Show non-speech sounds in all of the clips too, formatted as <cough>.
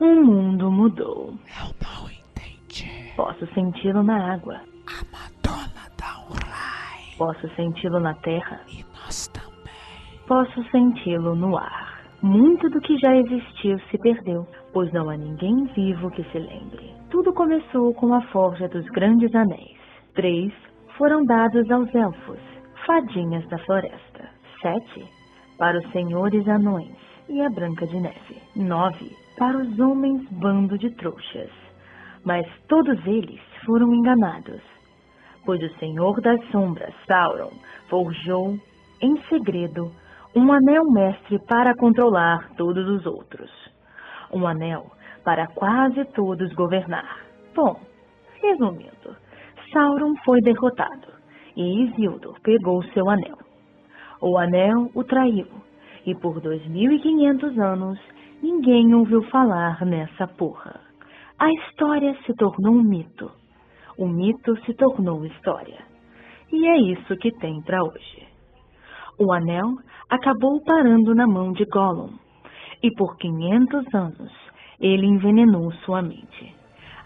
O mundo mudou. Eu não entendi. Posso senti-lo na água. A Madonna dá um raio. Posso senti-lo na terra. E nós também. Posso senti-lo no ar. Muito do que já existiu se perdeu, pois não há ninguém vivo que se lembre. Tudo começou com a forja dos grandes anéis. Três foram dados aos elfos, fadinhas da floresta. Sete para os senhores anões e a Branca de Neve. Nove para os homens bando de trouxas. Mas todos eles foram enganados, pois o Senhor das Sombras, Sauron, forjou em segredo um anel mestre para controlar todos os outros. Um anel para quase todos governar. Bom, resumindo, Sauron foi derrotado e Isildur pegou seu anel. O anel o traiu e por 2500 anos ninguém ouviu falar nessa porra. A história se tornou um mito. O mito se tornou história. E é isso que tem para hoje. O anel acabou parando na mão de Gollum, e por 500 anos ele envenenou sua mente.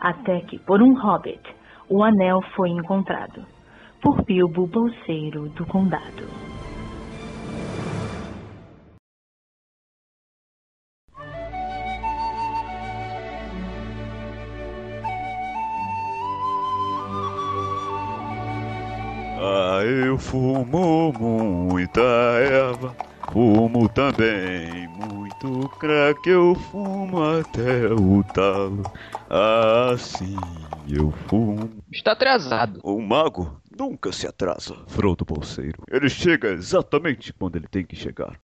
Até que, por um hobbit, o anel foi encontrado por Bilbo Bolseiro do Condado. Eu fumo muita erva, fumo também muito crack, eu fumo até o talo. Assim eu fumo. Está atrasado. O mago nunca se atrasa, Frodo Bolseiro. Ele chega exatamente quando ele tem que chegar.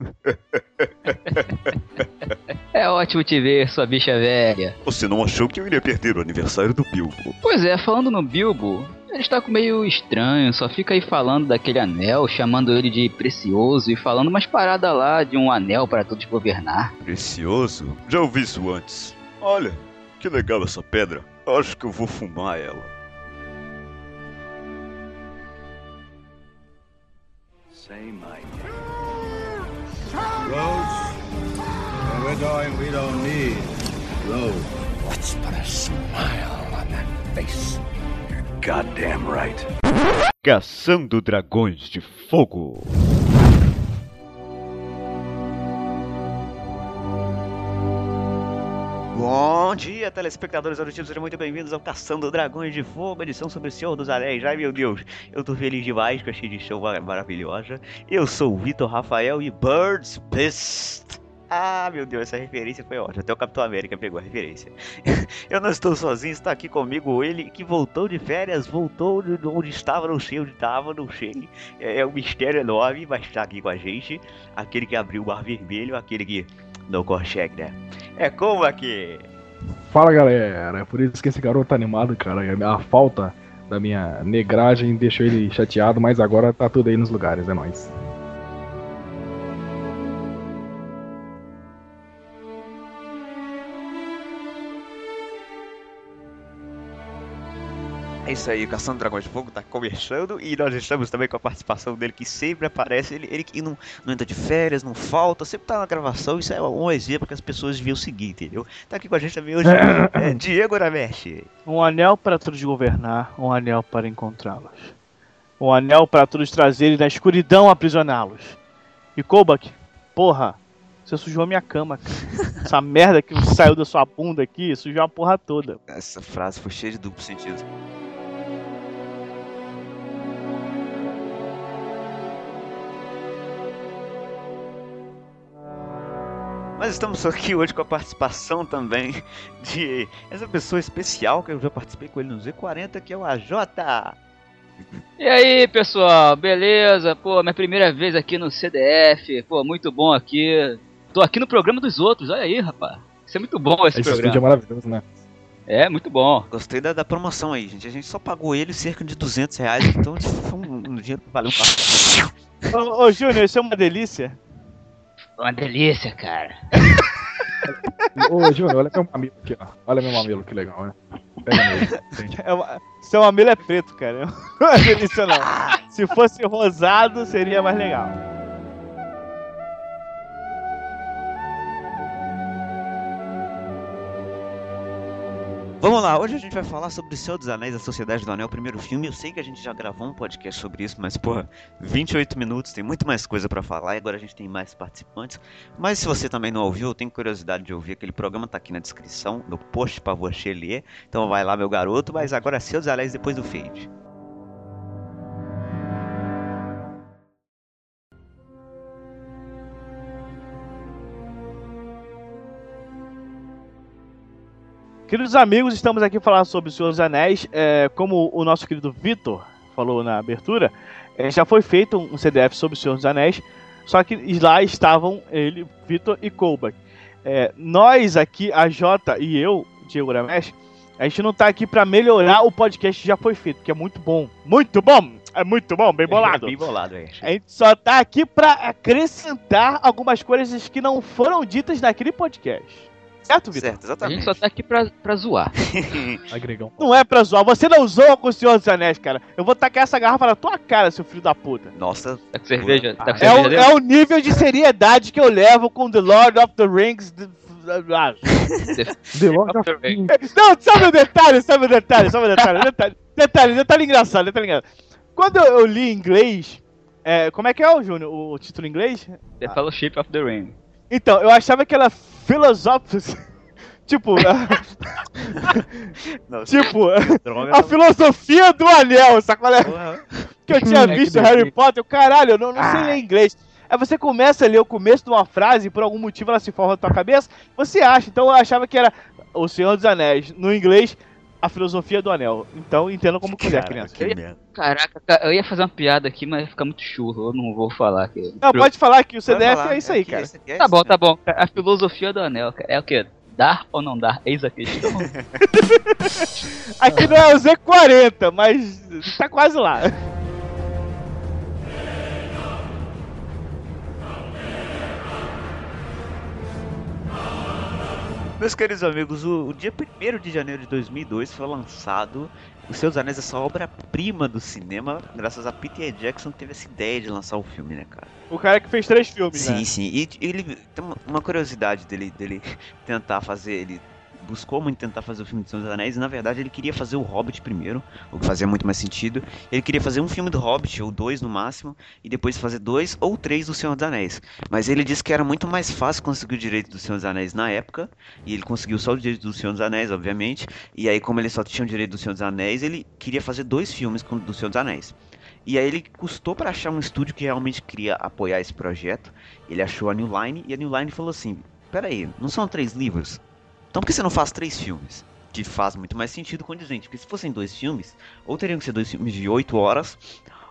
<laughs> É ótimo te ver, sua bicha velha. Você não achou que eu iria perder o aniversário do Bilbo? Pois é, falando no Bilbo, ele está meio estranho, só fica aí falando daquele anel, chamando ele de precioso e falando umas paradas lá de um anel para todos governar. Precioso? Já ouvi isso antes. Olha, que legal essa pedra. Acho que eu vou fumar ela. Say my Roads? Where we're going, we don't need roads. Let's put a smile on that face. Goddamn right. Caçando Dragões de Fogo. Bom dia, telespectadores auditivos, sejam muito bem-vindos ao Caçando Dragões de Fogo, edição sobre o Senhor dos Anéis. Ai meu Deus, eu tô feliz demais com a de show mar- maravilhosa. Eu sou o Vitor Rafael e Birds Pissed. Ah, meu Deus, essa referência foi ótima. Até o Capitão América pegou a referência. <laughs> eu não estou sozinho, está aqui comigo ele que voltou de férias, voltou de onde estava, não sei onde estava, não sei. É, é um mistério enorme, mas está aqui com a gente. Aquele que abriu o Mar Vermelho, aquele que não consegue, né? É como aqui. Fala galera, é por isso que esse garoto tá animado, cara. E A falta da minha negragem deixou ele chateado, mas agora tá tudo aí nos lugares, é nóis. É isso aí, o Caçando Dragões de Fogo tá começando e nós estamos também com a participação dele que sempre aparece. Ele, ele que não, não entra de férias, não falta, sempre tá na gravação. Isso é um exemplo que as pessoas deviam seguir, entendeu? Tá aqui com a gente também hoje <coughs> é, Diego Aramesh. Um anel para todos governar, um anel para encontrá-los. Um anel para todos trazerem na escuridão aprisioná-los. E Kobak, porra, você sujou a minha cama, cara. <laughs> Essa merda que saiu da sua bunda aqui sujou a porra toda. Essa frase foi cheia de duplo sentido. Mas estamos aqui hoje com a participação também de essa pessoa especial que eu já participei com ele no Z40, que é o AJ. E aí, pessoal, beleza? Pô, minha primeira vez aqui no CDF. Pô, muito bom aqui. Tô aqui no programa dos outros, olha aí, rapaz. Isso é muito bom esse, Esse estúdio é programa. maravilhoso, né? É, muito bom. Gostei da, da promoção aí, gente. A gente só pagou ele cerca de 200 reais, então foi um, um dinheiro que valeu um <laughs> café. Ô, ô Júnior, isso é uma delícia. Uma delícia, cara. Ô, Júnior, olha meu mamilo aqui, ó. Olha meu mamilo, que legal, né? Pega mesmo. Sente. É uma... Seu mamilo é preto, cara. <laughs> Não é delícia, não. Se fosse rosado, seria mais legal. Vamos lá, hoje a gente vai falar sobre O Senhor dos Anéis, A Sociedade do Anel, o primeiro filme. Eu sei que a gente já gravou um podcast sobre isso, mas, porra, 28 minutos, tem muito mais coisa pra falar e agora a gente tem mais participantes. Mas se você também não ouviu, ou tem curiosidade de ouvir, aquele programa tá aqui na descrição, no post pra você ler. Então vai lá, meu garoto, mas agora Senhor dos Anéis depois do fade. Queridos amigos, estamos aqui falando sobre o Senhor dos Anéis. É, como o nosso querido Vitor falou na abertura, é, já foi feito um CDF sobre o Senhor dos Anéis, só que lá estavam ele, Vitor e Kolbach. É, nós aqui, a Jota e eu, Diego Ramesh, a gente não tá aqui para melhorar o podcast que já foi feito, que é muito bom. Muito bom! É muito bom, bem bolado. Bem bolado, é. A gente só tá aqui para acrescentar algumas coisas que não foram ditas naquele podcast. Certo, Vitor? Certo, A exatamente. gente só tá aqui pra, pra zoar. <laughs> Agregão. Não é pra zoar. Você não zoa com o Senhor dos Anéis, cara. Eu vou tacar essa garrafa na tua cara, seu filho da puta. Nossa, Tá com cerveja? Tá com É cerveja o, é o nível de seriedade que eu levo com The Lord of the Rings. de- ah. <laughs> The Lord of Of the Rings. Não, sabe o detalhe, sabe o detalhe, sabe o detalhe, <laughs> detalhe, detalhe, detalhe engraçado, detalhe engraçado. Quando eu, li em inglês, é, como é que é, o Júnior, o, o título em inglês? The Fellowship of the Ring. Então, eu achava que era Philosophy. <laughs> tipo, <laughs> não, tipo, a filosofia do anel, sabe? é? Porra. que eu tinha <laughs> visto. Harry Potter, eu, caralho, eu não, não sei ler inglês. Aí você começa a ler o começo de uma frase e por algum motivo ela se forma na tua cabeça, você acha. Então eu achava que era O Senhor dos Anéis, no inglês, a filosofia do anel. Então entenda como quiser, Caraca, criança. que merda. Caraca, cara, eu ia fazer uma piada aqui, mas ia ficar muito churro. Eu não vou falar aqui. Não, pode falar que o CDF falar, é isso aí, aqui, cara. é Tá bom, né? tá bom. A filosofia do anel cara, é o quê? Dar ou não dar? Eis a questão. <laughs> Aqui não é o Z40, mas tá quase lá. <laughs> Meus queridos amigos, o, o dia 1 de janeiro de 2002 foi lançado O Senhor dos Anéis, essa obra-prima do cinema, graças a Peter Jackson que teve essa ideia de lançar o filme, né, cara? O cara que fez três filmes, Sim, né? sim. E ele tem uma- uma curiosidade dele, dele tentar fazer. Ele buscou muito tentar fazer o filme de Senhor dos Anéis e na verdade ele queria fazer o Hobbit primeiro, o que fazia muito mais sentido. Ele queria fazer um filme do Hobbit, ou dois no máximo, e depois fazer dois ou três do Senhor dos Anéis. Mas ele disse que era muito mais fácil conseguir o direito do Senhor dos Anéis na época, e ele conseguiu só o direito do Senhor dos Anéis, obviamente. E aí, como ele só tinha o direito do Senhor dos Anéis, ele queria fazer dois filmes com- do Senhor dos Anéis. E aí ele custou pra achar um estúdio que realmente queria apoiar esse projeto. Ele achou a New Line e a New Line falou assim: "Pera aí, não são três livros? Então por que você não faz três filmes?" Que faz muito mais sentido condizente, porque se fossem dois filmes, ou teriam que ser dois filmes de oito horas,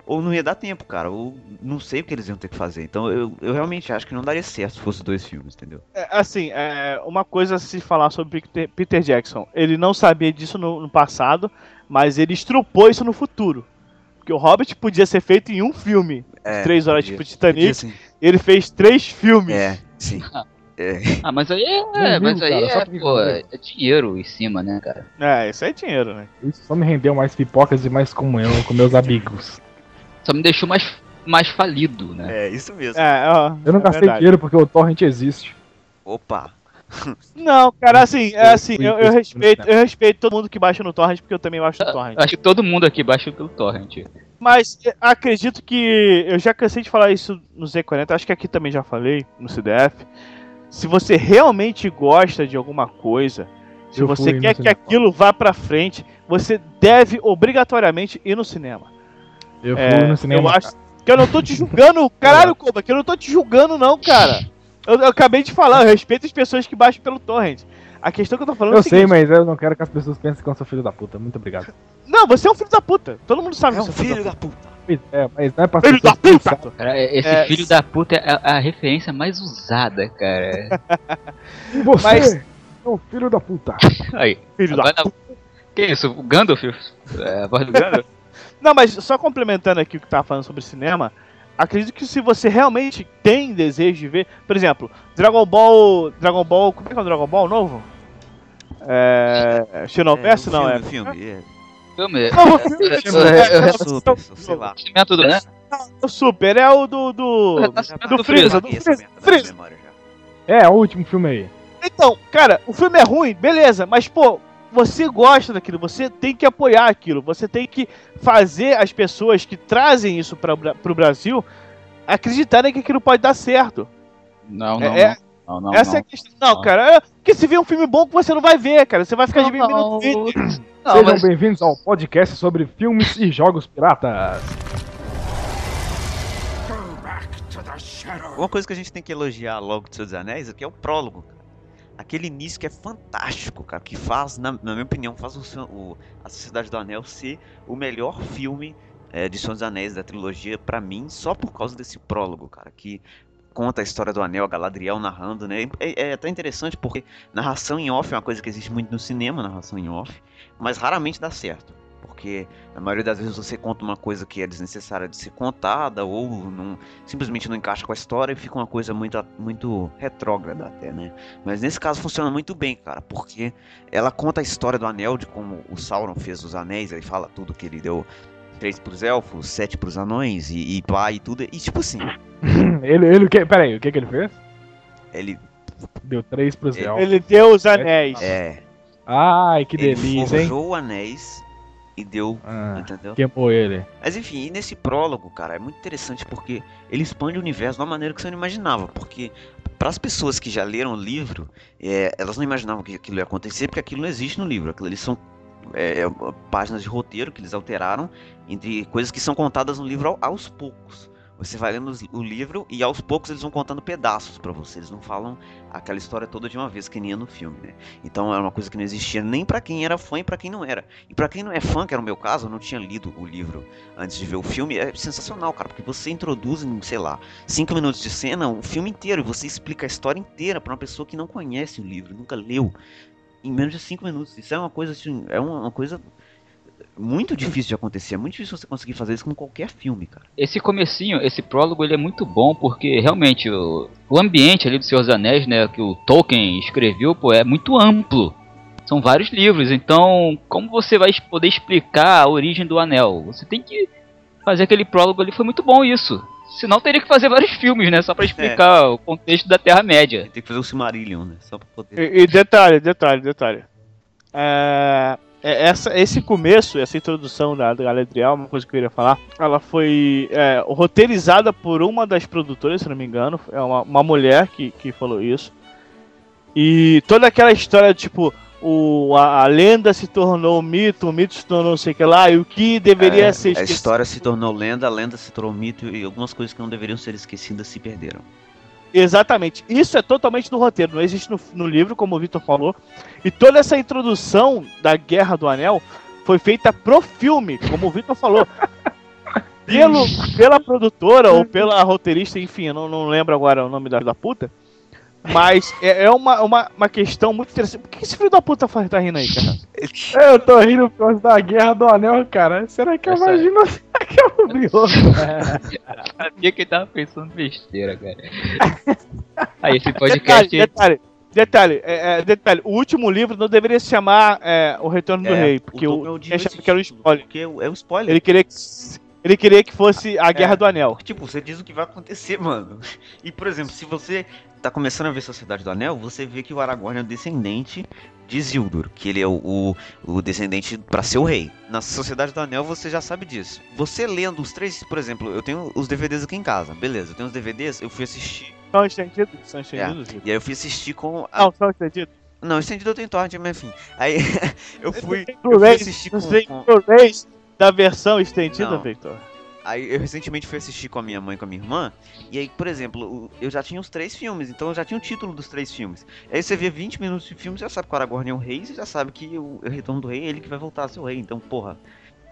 ou não ia dar tempo, cara. Ou não sei o que eles iam ter que fazer. Então eu, eu realmente acho que não daria certo se fosse dois filmes, entendeu? É, assim, é, uma coisa a se falar sobre Peter, Peter Jackson. Ele não sabia disso no, no passado, mas ele estrupou isso no futuro. Porque o Hobbit podia ser feito em um filme. É, três horas, podia- tipo Titanic. podia. Ele fez três filmes. É, sim. <laughs> É. Ah, mas aí é. Mas aí cara, é, pô, é dinheiro em cima, né, cara? É, isso é dinheiro, né? Isso só me rendeu mais pipocas e mais comunhão com meus amigos. Só me deixou mais, mais falido, né? É, isso mesmo. É, ó. Eu não é gastei verdade. dinheiro porque o torrent existe. Opa. Não, cara, assim, é Eu assim, eu, eu respeito, cara. eu respeito todo mundo que baixa no torrent, porque eu também baixo no torrent. Acho que todo mundo aqui baixa pelo torrent. Mas é, acredito que eu já cansei de falar isso no Z40, acho que aqui também já falei, no CDF. Se você realmente gosta de alguma coisa, se Eu você quer que aquilo vá pra frente, você deve obrigatoriamente ir no cinema. Eu fui É, no cinema. eu acho que eu não tô te julgando, <laughs> caralho, Koba, que eu não tô te julgando não, cara. Eu, eu acabei de falar, eu respeito as pessoas que baixam pelo torrent. A questão que eu tô falando é Eu sei, mas eu não quero que as pessoas pensem que eu sou filho da puta. Muito obrigado. Não, você é um filho da puta. Todo mundo sabe É que um você é um filho da puta. Pois É, mas não é pra Filho da puta! Cara, esse É, filho da puta é a, a referência mais usada, cara. <laughs> Você Mas- é um filho da puta. Aí. Filho da Agora, que isso? O Gandalf? É, a voz do Gandalf? <laughs> Não, mas só complementando aqui o que tava falando sobre cinema, acredito que se você realmente tem desejo de ver, por exemplo, Dragon Ball. Dragon Ball. Como é que é o Dragon Ball novo? É. Xenoverse? o não, é. filme, é. Filme. Novo filme, É, é, é, é, é, Super, sei lá. Renascimento do, né? o Super, é o do. do... Renascimento do Freeza, do Freeza, já. É, o último filme aí. Então, cara, o filme é ruim, beleza, mas pô, você gosta daquilo, você tem que apoiar aquilo, você tem que fazer as pessoas que trazem isso para o Brasil acreditarem que aquilo pode dar certo. Não, não, É- não. Não, não, Essa é a questão. Não, cara, é porque se vir um filme bom que você não vai ver, cara, você vai ficar de mim não. no Twitter. <coughs> Não, Sejam mas- bem-vindos ao podcast sobre filmes e jogos piratas. Uma coisa que a gente tem que elogiar logo de Senhor dos Anéis aqui é o prólogo, cara. Aquele início que é fantástico, cara, que faz, na, na minha opinião, faz o, o- a Sociedade do Anel ser o melhor filme é, de Senhor dos Anéis da trilogia pra mim, só por causa desse prólogo, cara, que conta a história do Anel, a Galadriel narrando, né? É, é até interessante porque narração em off é uma coisa que existe muito no cinema, narração em off, mas raramente dá certo. Porque na maioria das vezes você conta uma coisa que é desnecessária de ser contada ou não, simplesmente não encaixa com a história e fica uma coisa muito, muito retrógrada até, né? Mas nesse caso funciona muito bem, cara, porque ela conta a história do anel, de como o Sauron fez os anéis, ele fala tudo que ele deu três pros elfos, sete pros anões e, e pá e tudo. E tipo assim, <laughs> ele, ele, o que, peraí, o que que ele fez? ele Deu três pros Ele- elfos. Ele deu os anéis. é. Ai, que ele delícia, hein? forjou anéis e deu. Ah, Entendeu? queimou ele. Mas enfim, e nesse prólogo, cara, é muito interessante porque ele expande o universo de uma maneira que você não imaginava. Porque para as pessoas que já leram o livro, é, elas não imaginavam que aquilo ia acontecer porque aquilo não existe no livro. Aquilo ali são é, é, páginas de roteiro que eles alteraram entre coisas que são contadas no livro ao- aos poucos. Você vai lendo o livro e aos poucos eles vão contando pedaços pra você. Eles não falam aquela história toda de uma vez que nem é no filme, né? Então é uma coisa que não existia nem pra quem era fã e pra quem não era. E pra quem não é fã, que era o meu caso, eu não tinha lido o livro antes de ver o filme, é sensacional, cara, porque você introduz em, sei lá, cinco minutos de cena o filme inteiro e você explica a história inteira pra uma pessoa que não conhece o livro, nunca leu, em menos de cinco minutos. Isso é uma coisa assim, é uma coisa muito difícil de acontecer, é muito difícil você conseguir fazer isso com qualquer filme, cara. Esse comecinho, esse prólogo, ele é muito bom porque realmente o, o ambiente ali do Senhor dos Anéis, né, que o Tolkien escreveu, pô, é muito amplo. São vários livros, então como você vai poder explicar a origem do anel? Você tem que fazer aquele prólogo ali, foi muito bom isso. Senão teria que fazer vários filmes, né, só pra explicar o contexto da Terra-média. Tem que fazer o Silmarillion, né, só pra poder... E, e detalhe, detalhe, detalhe. É, é, essa, esse começo, essa introdução da, da Galadriel, uma coisa que eu queria falar, ela foi é, roteirizada por uma das produtoras, se não me engano, é uma, uma mulher que, que falou isso. E toda aquela história, tipo, o, a, a lenda se tornou mito, o mito se tornou não sei o que lá, e o que deveria É, ser a história se tornou lenda, a lenda se tornou mito e algumas coisas que não deveriam ser esquecidas se perderam. Exatamente. Isso é totalmente do roteiro, não existe no, no livro, como o Victor falou. E toda essa introdução da Guerra do Anel foi feita pro filme, como o Victor falou. <laughs> Pelo, pela produtora ou pela roteirista, enfim, eu não, não lembro agora o nome da, da puta. Mas é, é uma, uma, uma questão muito interessante. Por que esse filho da puta faz- tá rindo aí, cara? Eu tô rindo por causa da Guerra do Anel, cara. Será que eu Essa- imagino <laughs> será que eu vi <laughs> Sabia que ele tava pensando besteira, cara. Aí esse Detalhe, podcast. detalhe, detalhe, é, é, detalhe. O último livro não deveria se chamar é, O Retorno do É, Rei, porque o, odiou achava que era um spoiler. Porque é o é o spoiler. Ele queria que, ele queria que fosse a Guerra do Anel. Tipo, você diz o que vai acontecer, mano. E, por exemplo, se você tá começando a ver Sociedade do Anel, você vê que o Aragorn é o descendente de Isildur, que ele é o, o, o descendente pra ser o rei. Na Sociedade do Anel você já sabe disso. Você lendo os três, por exemplo, eu tenho os DVDs aqui em casa, beleza, eu tenho os DVDs, eu fui assistir. São estendidos? São estendidos? Vitor? E aí eu fui assistir com. A... Não, são estendidos. Não, estendido eu tenho torrent, mas enfim. Aí <laughs> eu fui, eu fui assistir com, com- da versão estendida, Não. Victor? Aí eu recentemente fui assistir com a minha mãe e com a minha irmã. E aí, por exemplo, eu já tinha os três filmes, então eu já tinha o título dos três filmes. Aí você vê 20 minutos de filme, você já sabe que o Aragorn é o rei, você já sabe que o Retorno do Rei é ele que vai voltar a ser o rei. Então, porra,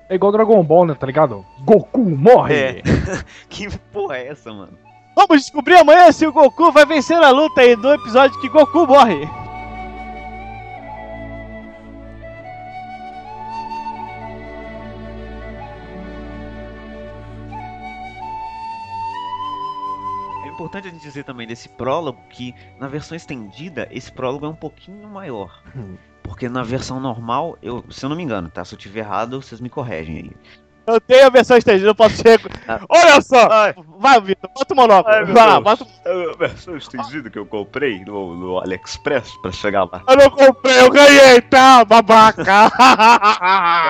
É igual Dragon Ball, né? Tá ligado? Goku morre! É. <laughs> que porra é essa, mano? Vamos descobrir amanhã se o Goku vai vencer a luta aí no episódio que Goku morre. Importante a gente dizer também desse prólogo que na versão estendida esse prólogo é um pouquinho maior. Porque na versão normal, eu, se eu não me engano, tá? Se eu tiver errado, vocês me corregem aí. Eu tenho a versão estendida, eu posso ser. Olha só! Vai, Vitor, bota o monóculo. Ai, Vai lá, bota o. É a versão estendida que eu comprei no, no AliExpress pra chegar lá. Eu não comprei, eu ganhei, tá, babaca!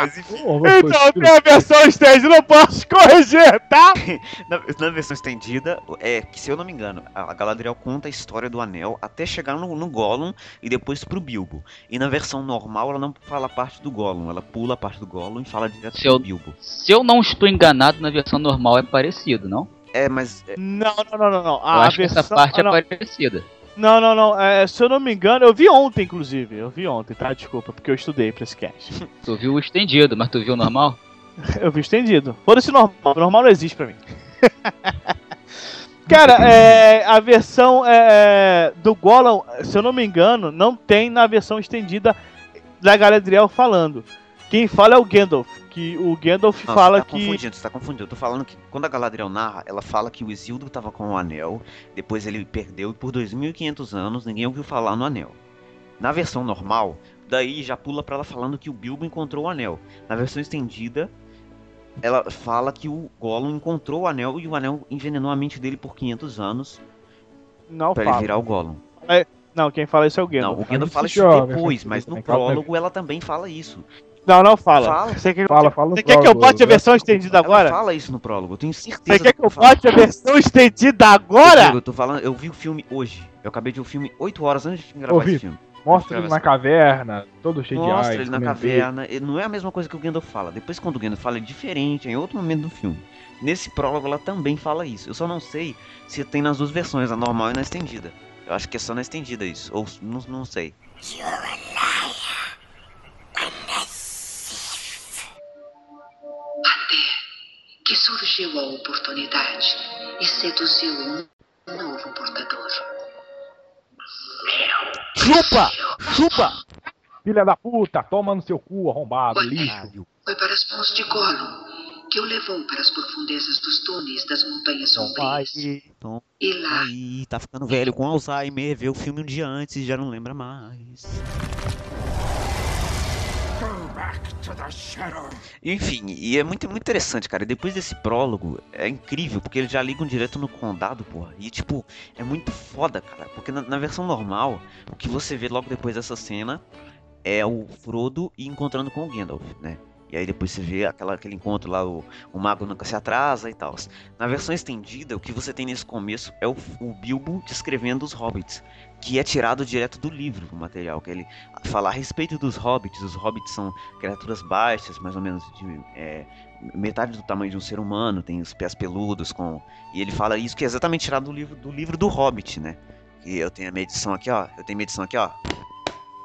Mas enfim, então, tem a versão estendida, não posso corrigir, tá? <laughs> Na, na versão estendida, é que se eu não me engano, a Galadriel conta a história do anel até chegar no, no Gollum e depois pro Bilbo. E na versão normal ela não fala a parte do Gollum, ela pula a parte do Gollum e fala direto Se pro eu- Bilbo. Se eu não estou enganado, na versão normal é parecido, não? É, mas é, Não, não, não, não, não. eu A acho que essa versão- parte ah, não. é parecida. Não, não, não. É, se eu não me engano, eu vi ontem, inclusive. Eu vi ontem, tá? Desculpa, porque eu estudei pra esse cast. <laughs> Tu viu o estendido, mas tu viu o normal? <laughs> eu vi estendido. Foda-se normal. Normal não existe pra mim. <laughs> Cara, é, a versão é, do Gollum, se eu não me engano, não tem na versão estendida da Galadriel falando. Quem fala é o Gandalf, que o Gandalf Não, fala você tá que confundindo, você tá confundindo. Eu tô falando que quando a Galadriel narra, ela fala que o Isildur tava com o anel, depois ele perdeu e por 2500 anos ninguém ouviu falar no anel. Na versão normal, daí já pula pra ela falando que o Bilbo encontrou o anel. Na versão estendida, ela fala que o Gollum encontrou o anel e o anel envenenou a mente dele por 500 anos não pra ele fala. virar o Gollum. Não, quem fala isso é o Não, Gandalf. o Gandalf fala isso ó, depois, versão mas no aí. prólogo ela também fala isso. Não, não fala. Fala. Você quer, Fala, fala você quer que eu bote a né? versão estendida agora? Ela fala isso no prólogo, eu tenho certeza. Você quer que eu bote a versão estendida agora? eu tô falando, eu vi o filme hoje. Eu acabei de ver o filme 8 horas antes de gravar esse filme. Mostra ele na caverna, todo cheio de Mostra AIDS. ele na caverna. ele Não é a mesma coisa que o Gandalf fala. Depois, quando o Gandalf fala, é diferente, é em outro momento do filme. Nesse prólogo, ela também fala isso. Eu só não sei se tem nas duas versões, na normal e na estendida. Eu acho que é só na estendida isso. Ou não, não sei. que oportunidade e seduziu um novo portador. Chupa! Chupa! Filha da puta, toma no seu cu, arrombado, lixo. Foi para as mãos de Gollum que o levou para as profundezas dos túneis das montanhas sombrias. Tom, E lá, aí, tá ficando velho com Alzheimer, vê o filme um dia antes e já não lembra mais. Enfim, e é muito, muito interessante, cara. Depois desse prólogo, é incrível, porque eles já ligam direto no condado, porra. E, tipo, é muito foda, cara. Porque na, na versão normal, o que você vê logo depois dessa cena é o Frodo encontrando com o Gandalf, né? E aí depois você vê aquela, aquele encontro lá, o, o mago nunca se atrasa e tal. Na versão estendida, o que você tem nesse começo é o, o Bilbo descrevendo os hobbits, que é tirado direto do livro, o material, que ele fala a respeito dos hobbits. Os hobbits são criaturas baixas, mais ou menos de é, metade do tamanho de um ser humano, tem os pés peludos com e ele fala isso que é exatamente tirado do livro do livro do Hobbit, né? E eu tenho a minha edição aqui, ó. Eu tenho a minha edição aqui, ó.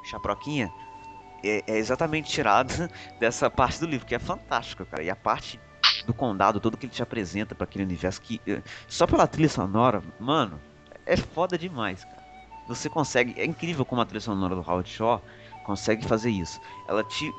Chaproquinha. É, é exatamente tirado <laughs> dessa parte do livro, que é fantástico, cara. E a parte do condado, todo que ele te apresenta para aquele universo que eh, só pela trilha sonora, mano, é foda demais, cara. Você consegue, é incrível como a trilha sonora do Howard Shaw consegue fazer isso. Ela te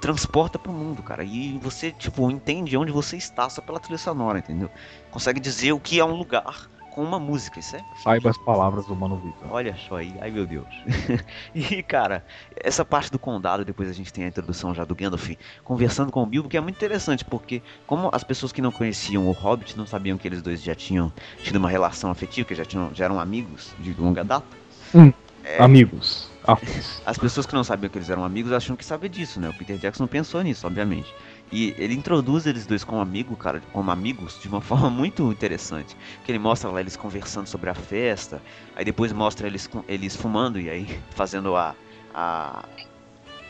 transporta pro mundo, cara. E você, tipo, entende onde você está só pela trilha sonora, entendeu? Consegue dizer o que é um lugar com uma música, isso é? Saiba as palavras do Mano Vitor. Olha só aí, ai meu Deus. <laughs> e cara, essa parte do condado, depois a gente tem a introdução já do Gandalf conversando com o Bilbo, que é muito interessante, porque como as pessoas que não conheciam o Hobbit não sabiam que eles dois já tinham tido uma relação afetiva, que já, tinham, já eram amigos de longa data. É. Amigos. As pessoas que não sabiam que eles eram amigos acham que sabia disso, né? O Peter Jackson pensou nisso, obviamente. E ele introduz eles dois como amigo, cara, como amigos, de uma <laughs> forma muito interessante. Que ele mostra lá eles conversando sobre a festa, aí depois mostra eles, eles fumando e aí <laughs> fazendo a. a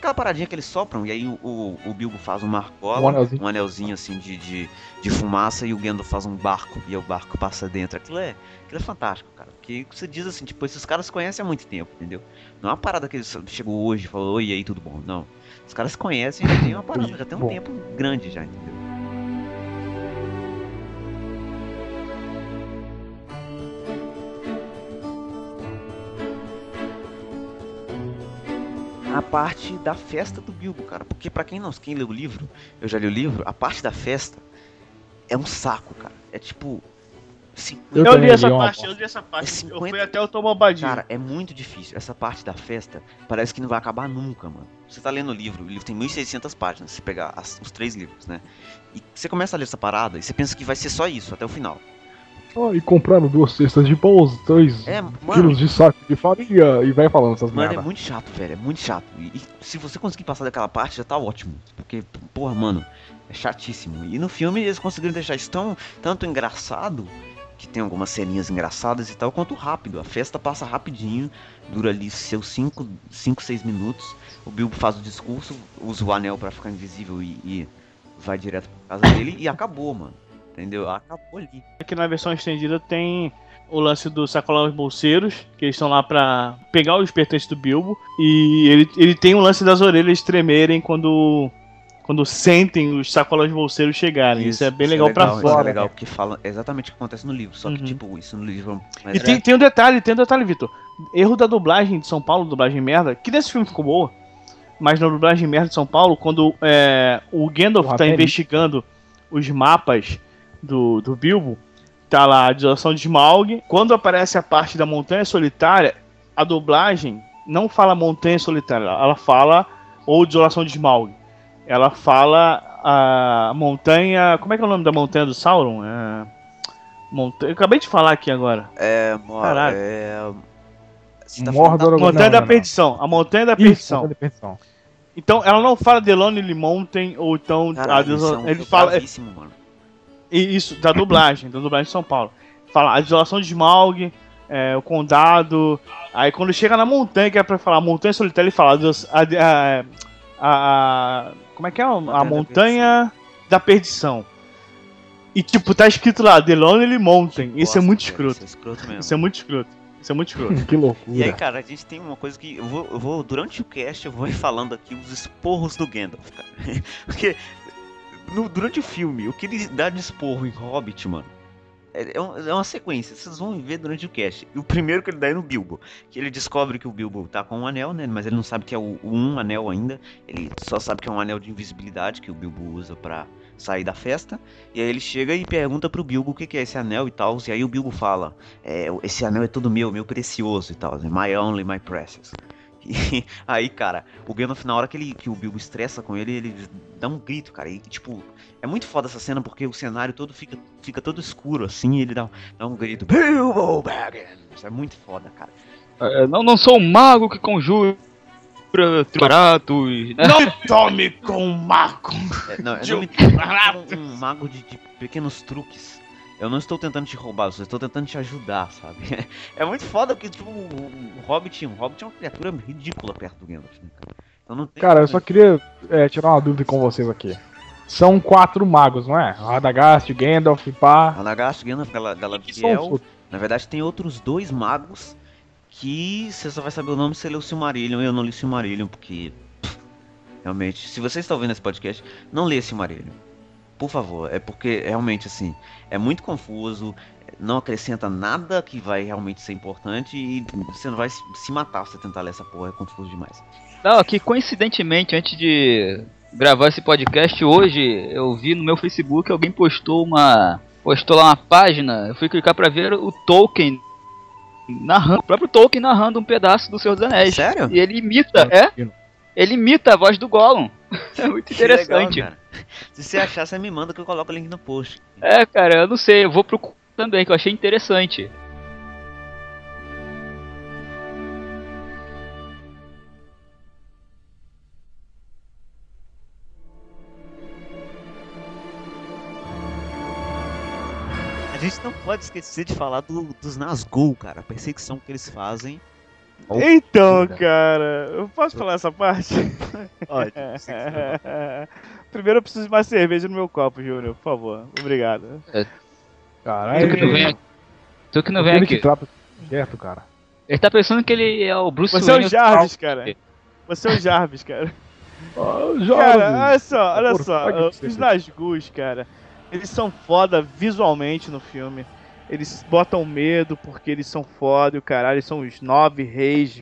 aquela paradinha que eles sopram, e aí o, o, o Bilbo faz uma argola, Um anelzinho. um anelzinho assim de, de, de fumaça, e o Gandalf faz um barco, e aí o barco passa dentro. Aquilo é, aquilo é fantástico, cara. Porque você diz assim, tipo, esses caras se conhecem há muito tempo, entendeu? Não é uma parada que eles chegou hoje e falou, oi, e aí, tudo bom? Não. Os caras se conhecem e já tem uma parada, já tem um tempo grande já, entendeu? Parte da festa do Bilbo, cara. Porque pra quem não, quem lê o livro, eu já li o livro, a parte da festa é um saco, cara. É tipo Sim, Eu Eu, li essa parte, parte. eu li essa parte. É Eu 50 fui até o Tomobadinho. Cara, é muito difícil. Essa parte da festa parece que não vai acabar nunca, mano. Você tá lendo o livro, o livro tem 1600 páginas, se pegar as- os três livros, né? E você começa a ler essa parada e você pensa que vai ser só isso, até o final. Ó, e compraram duas cestas de pão, dois É, mano, quilos de saco de farinha e vai falando essas mano, é merda. muito chato, velho, é muito chato. E, e se você conseguir passar daquela parte, já tá ótimo. Porque, porra, mano, é chatíssimo. E no filme eles conseguiram deixar isso tão, tanto engraçado, que tem algumas ceninhas engraçadas e tal, quanto rápido. A festa passa rapidinho, dura ali seus 5, 6 minutos. O Bilbo faz o discurso, usa o anel pra ficar invisível e, e vai direto pra casa dele e acabou, mano. Entendeu? Acabou ali. Aqui na versão estendida tem o lance do sacolão dos bolseiros, que eles estão lá pra pegar os pertences do Bilbo. E ele, ele tem o lance das orelhas tremerem quando, quando sentem os sacolões bolseiros chegarem. Isso, é bem legal, pra isso fora. É legal, porque fala exatamente o que acontece no livro. Só que, Uhum. tipo, isso no livro. mas E é- tem, tem um detalhe, tem um detalhe, Vitor. Erro da dublagem de São Paulo, dublagem merda, que nesse filme ficou boa, mas na dublagem merda de São Paulo, quando é, o Gandalf O tá investigando os mapas do, do Bilbo, tá lá a desolação de Smaug, quando aparece a parte da Montanha Solitária, a dublagem não fala Montanha Solitária, ela fala ou desolação de Smaug. Ela fala a montanha. Como é que é o nome da montanha do Sauron? É, montanha, eu acabei de falar aqui agora. É, mo- Caralho. é. Tá Mordor da- Não, Montanha da não, não. Perdição. A Montanha da Isso, Perdição. montanha de perdição. Então, ela não fala The Lonely Mountain ou então. Caralho, a isso é um ele fala. gravíssimo, mano. E Isso, da dublagem, da dublagem de São Paulo. Fala a desolação de Smaug, é, o condado. Aí quando chega na montanha, que é pra falar montanha solitária, ele fala a, a, a, a- como é que é? A da montanha da perdição. E tipo, tá escrito lá, The Lonely Mountain. Isso é muito escroto. Isso é escroto mesmo. Isso é muito escroto. Isso é muito escroto. <laughs> que loucura. E aí, cara, a gente tem uma coisa que eu vou, eu vou durante o cast, eu vou ir falando aqui os esporros do Gandalf, cara. <laughs> Porque no- durante o filme, o que ele dá de esporro em Hobbit, mano, é, é é uma sequência, vocês vão ver durante o cast. E o primeiro que ele dá é no Bilbo, que ele descobre que o Bilbo tá com um anel, né, mas ele não sabe que é o, um anel ainda, ele só sabe que é um anel de invisibilidade que o Bilbo usa pra sair da festa. E aí ele chega e pergunta pro Bilbo o que, que é esse anel e tal, e aí o Bilbo fala é, esse anel é todo meu, meu precioso e tal, né? my only, my precious. E <laughs> aí, cara, o Gandalf, na hora que, ele, que o Bilbo estressa com ele, ele dá um grito, cara. E, tipo, é muito foda essa cena porque o cenário todo fica, fica todo escuro, assim, e ele dá, dá um grito, Bilbo Baggins! É muito foda, cara. É, não, não sou um mago que conjura baratos, né? Não tome com mago! É, não, eu De não um como um mago de, de pequenos truques. Eu não estou tentando te roubar, eu só estou tentando te ajudar, sabe? <laughs> É muito foda porque, tipo, o, o Hobbit, um Hobbit é uma criatura ridícula perto do Gandalf, né, cara? Então não tem Cara, eu só queria é, tirar uma dúvida com vocês aqui. São quatro magos, não é? Radagast, Gandalf, pá. Radagast, Gandalf, os Galadriel. Na verdade, tem outros dois magos que você só vai saber o nome se você ler o Silmarillion. Eu não li Silmarillion porque. pff, Realmente, se você está ouvindo esse podcast, não lê Silmarillion. Por favor, é porque realmente assim, é muito confuso, não acrescenta nada que vai realmente ser importante e você não vai se matar se você tentar ler essa porra, é confuso demais. Não, que coincidentemente, antes de gravar esse podcast hoje, eu vi no meu Facebook alguém postou uma. postou lá uma página, eu fui clicar pra ver o Tolkien narrando, o próprio Tolkien narrando um pedaço do Senhor dos Anéis. Sério? E ele imita, é? Ele imita a voz do Gollum. <laughs> É muito Que legal, interessante. cara. <laughs> Se você achar, você me manda que eu coloco o link no post. é, cara, eu não sei, eu vou procurar também, que eu achei interessante. A gente não pode esquecer de falar do- dos Nazgûl, cara. A perseguição que eles fazem. Então, cara, eu posso falar essa parte? Pode. <laughs> Primeiro eu preciso de mais cerveja no meu copo, Júnior, por favor. Obrigado. Caralho. Tu que não vem aqui. Tu que não vem aqui. que trata o projeto, cara. Ele tá pensando que ele é o Bruce Você é o Wayne. Jarvis, cara. Você é o Jarvis, cara. <laughs> Ó, Cara, olha só, olha Por só. Os. Nazgûs, cara, eles são foda visualmente no filme. Eles botam medo porque eles são foda e o caralho. Eles são os nove reis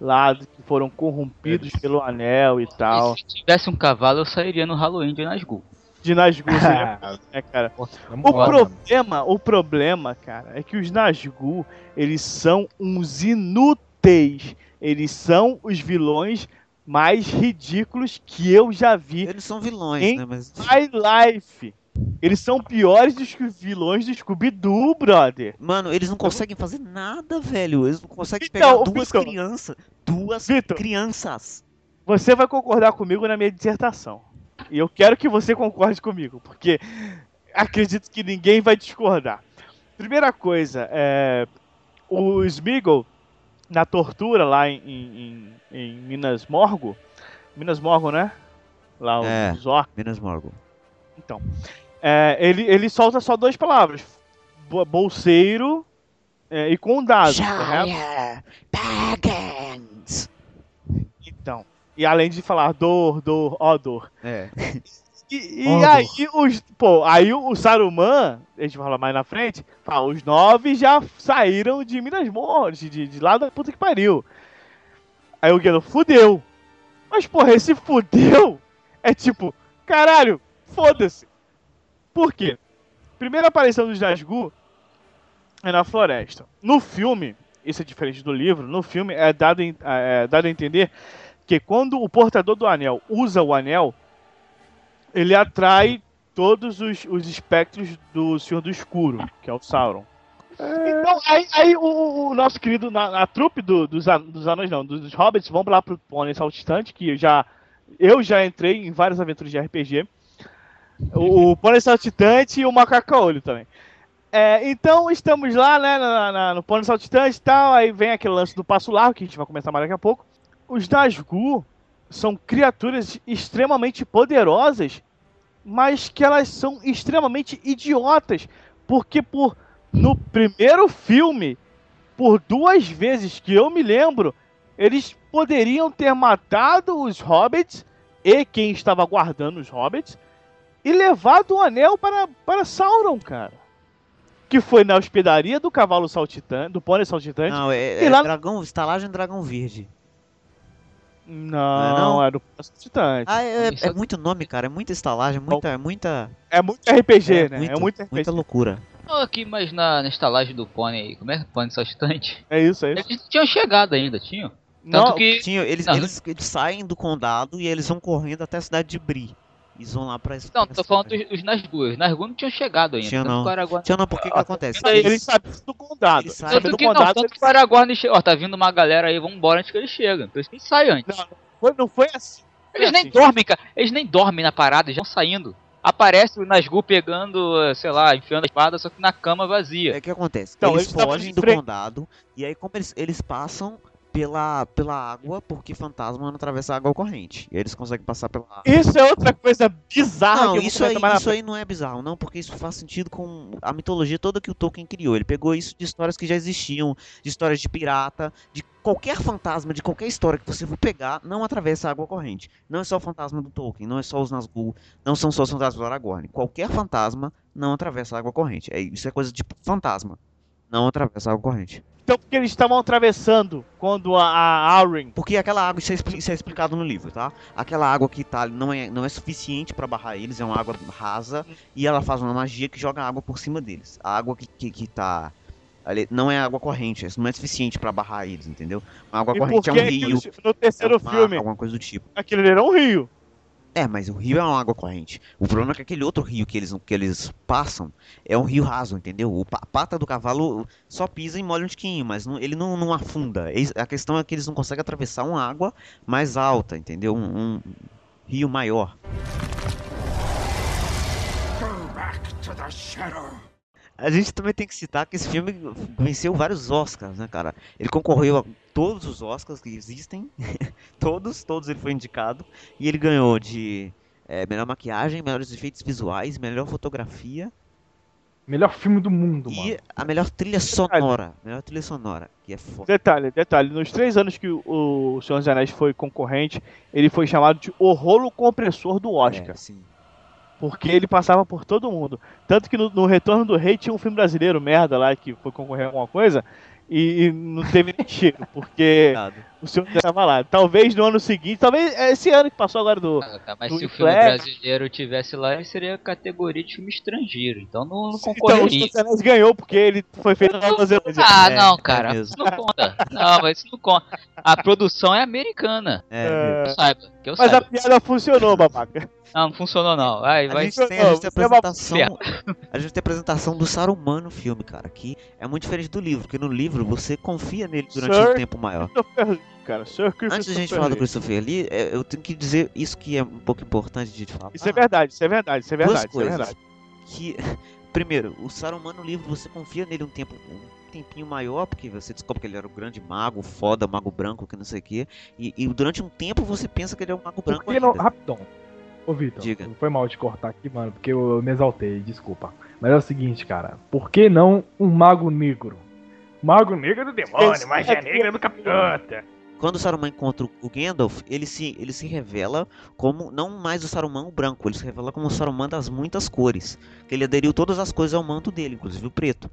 lá que foram É. corrompidos pelo anel e tal. Se tivesse um cavalo, eu sairia no Halloween de Nazgûl. de Nazgûl <laughs> seria é, cara. O problema, o problema, cara, é que os Nazgûl, eles são uns inúteis. Eles são os vilões mais ridículos que eu já vi. Eles são vilões, em né? Mas. My Life. Eles são piores dos vilões do Scooby-Doo, brother. Mano, eles não conseguem fazer nada, velho. Eles não conseguem Então, pegar duas Vitor. crianças. Duas Vitor. crianças. Você vai concordar comigo na minha dissertação. E eu quero que você concorde comigo, porque acredito que ninguém vai discordar. Primeira coisa, é, o Smeagol, na tortura lá em, em, em- Minas Morgo, Minas Morgo, né? Lá É. os orcs. Minas Morgul. Então, é, ele, ele solta só duas palavras: bo- bolseiro é, e condado. Baggins. Então, e além de falar dor, dor, ó dor. É. E, e aí os. Pô, aí o Saruman, a gente vai falar mais na frente, fala, os nove já saíram de Minas Mortes, de, de lá da puta que pariu. Aí o Guido, fudeu. Mas, porra, esse fudeu é tipo, caralho, foda-se. Por quê? Primeira aparição dos Nazgûl é na floresta. No filme, isso é diferente do livro, no filme é dado, é dado a entender que quando o portador do anel usa o anel, ele atrai todos os, os espectros do Senhor do Escuro, que é o Sauron. Então, aí, aí o, o- nosso querido, na, trupe do- dos, dos anões, não, dos, dos hobbits, vão lá pro Pônei Saltitante, que eu já, eu já entrei em várias aventuras de RPG. O, o Pônei Saltitante e o Macaca-Olho também. É, então, estamos lá, né, na- na- no Pônei Saltitante e tal, aí vem aquele lance do Passo Largo, que a gente vai comentar mais daqui a pouco. Os Nazgûl são criaturas extremamente poderosas, mas que elas são extremamente idiotas, porque por no primeiro filme, por duas vezes que eu me lembro, eles poderiam ter matado os hobbits e quem estava guardando os hobbits e levado o anel para, para Sauron, cara. Que foi na hospedaria do cavalo saltitante, do pônei saltitante. Não, é, E é lá- dragão, estalagem dragão verde. Não, não? é do pônei saltitante. Ah, é, é é- muito nome, cara. É muita estalagem, muita, é muita, É muito RPG, é né? muito- é muito RPG. muita loucura. Não, aqui, mas na, na estalagem do pônei aí, como é que o pônei saltitante? É isso, é isso. Eles não tinham chegado ainda, tinham? Não, Tanto que. Tinha, eles, Não. eles, eles saem do condado e eles vão correndo até a cidade de Bri. Eles vão lá pra Não, tô falando dos, dos Nazgûl não tinham chegado ainda. Tinha tanto não. que o Aragorn- Tinha não, porque que acontece? Aí, eles sabiam do condado. Eles Eles Tanto do que, não, condado. tanto que o Aragorn chega. Ó, tá vindo uma galera aí, vambora antes que eles chegam. Por isso que eles saem antes. Não, foi, não foi assim. Eles nem assim. dormem, cara. Eles nem dormem na parada, eles vão saindo. Aparece o Nazgûl pegando, sei lá, enfiando a espada, só que na cama vazia. É que acontece. Então, eles eles fogem do frente. condado e aí como eles, eles passam pela, pela água, porque fantasma não atravessa a água corrente. E eles conseguem passar pela água. Isso é outra coisa bizarra Não, isso aí, isso aí não é bizarro, não, porque isso faz sentido com a mitologia toda que o Tolkien criou. Ele pegou isso de histórias que já existiam, de histórias de pirata, de qualquer fantasma, de qualquer história que você for pegar, não atravessa a água corrente. Não é só o fantasma do Tolkien, não é só os Nazgûl, não são só os fantasmas do Aragorn. Qualquer fantasma não atravessa a água corrente. É, isso é coisa tipo fantasma. Não atravessa a água corrente. Então, porque eles estavam atravessando quando a, a Arryn. Porque aquela água, isso é, isso é explicado no livro, tá? Aquela água que tá ali não é, não é suficiente pra barrar eles, é uma água rasa e ela faz uma magia que joga água por cima deles. A água que, que, que tá ali não é água corrente, isso não é suficiente pra barrar eles, entendeu? A água E corrente é um que rio, aquilo- no terceiro é um mar, filme, alguma coisa do tipo. aquele era um rio. É, mas o rio é uma água corrente. O problema é que aquele outro rio que eles, que eles passam é um rio raso, entendeu? O a pata do cavalo só pisa e molha um tiquinho, mas não- ele não, não afunda. Eles- A questão é que eles não conseguem atravessar uma água mais alta, entendeu? Um, um rio maior. Go back to the shadow. A gente também tem que citar que esse filme venceu vários Oscars, né, cara? Ele concorreu a todos os Oscars que existem. <laughs> todos, todos ele foi indicado. E ele ganhou de eh, melhor maquiagem, melhores efeitos visuais, melhor fotografia Melhor filme do mundo, mano. e a melhor trilha sonora. Melhor trilha sonora, que é foda. Detalhe, detalhe. Nos três anos que o, o Senhor dos Anéis foi concorrente, ele foi chamado de o rolo compressor do Oscar. É, sim. Porque ele passava por todo mundo. Tanto que no, no Retorno do Rei tinha um filme brasileiro, merda lá, que foi concorrer a alguma coisa, e, e não teve nem cheiro, <laughs> porque o senhor estava lá. Talvez no ano seguinte, talvez é esse ano que passou agora do. Ah, tá, mas do se o filme brasileiro tivesse lá, ele seria categoria de filme estrangeiro. Então não, não Então, o concorreria. Dos Anéis ganhou porque ele foi feito na Nova Zelândia. Ah, É, não, é cara. mesmo. isso não conta. Não, mas isso não conta. A produção é americana. É, Que eu saiba. Que eu Mas a saiba. piada funcionou, babaca. Não, não funcionou não. Vai, A vai. gente, tem, <laughs> a gente tem é apresentação. A gente tem a apresentação do Saruman no filme, cara. Que é muito diferente do livro, porque no livro você confia nele durante Sir um tempo maior. Lee, cara. Sir Antes da gente falar do. Christopher Lee, é, eu tenho que dizer isso que é um pouco importante de falar. Isso é verdade, isso é verdade, isso é Duas verdade, isso é verdade. Que, <laughs> primeiro, o Saruman no livro você confia nele um tempo. Um tempinho maior, porque você descobre que ele era o grande mago, foda, mago branco, que não sei o quê. E, e durante um tempo você pensa que ele é um mago branco. Por que não. ainda. Rapidão. Ô, Vitor, Diga. foi mal te cortar aqui, mano, porque eu me exaltei, desculpa. Mas é o seguinte, cara. Por que não um mago negro? Mago negro do demônio, magia é negra do capitota. Quando o Saruman encontra o Gandalf, ele se, ele se revela como não mais o Saruman o branco, ele se revela como o Saruman das muitas cores. Que ele aderiu todas as coisas ao manto dele, inclusive o preto.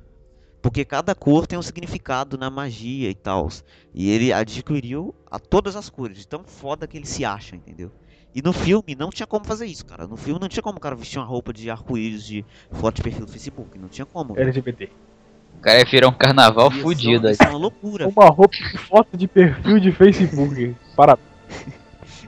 Porque cada cor tem um significado na magia e tal. E ele adquiriu a todas as cores, de tão foda que ele se acha, entendeu? E no filme não tinha como fazer isso, cara. No filme não tinha como o cara vestir uma roupa de arco-íris de foto de perfil do Facebook. Não tinha como. LGBT. O cara ia virar um carnaval ser- fudido. ia ser uma loucura. Uma roupa de foto de perfil de Facebook. <laughs> Parabéns.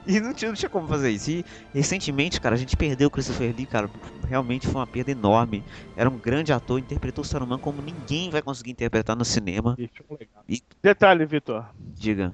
E não tinha, não tinha como fazer isso. E recentemente, cara, a gente perdeu o Christopher Lee, cara. Realmente foi uma perda enorme. Era um grande ator, interpretou o Saruman como ninguém vai conseguir interpretar no cinema. Legado. Detalhe, Vitor. Diga.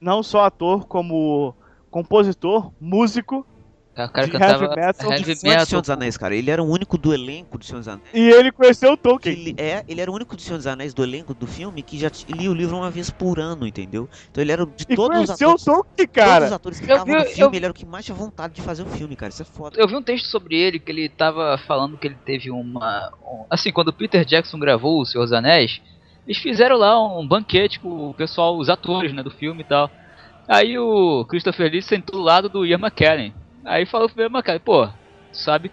Não só ator, como compositor, músico, O cara de cantava heavy metal. heavy de Senhor metal. dos Anéis, cara. Ele era o único do elenco do Senhor dos Anéis. e ele conheceu o Tolkien. ele, é, ele era o único do Senhor dos Anéis do elenco do filme que já lia o livro uma vez por ano, entendeu? Então ele era o- de E todos os conheceu o atores. Tolkien, Todos os cara. atores que estavam no filme, eu- ele era o que mais tinha vontade de fazer o filme, cara. Isso é foda. Eu vi um texto sobre ele que ele tava falando que ele teve uma. um- assim, quando o Peter Jackson gravou O Senhor dos Anéis, eles fizeram lá um banquete com o pessoal, os atores né, do filme e tal. Aí o Christopher Lee sentou do lado do Ian McKellen. Aí falou pro Ian McKellen, pô, tu sabe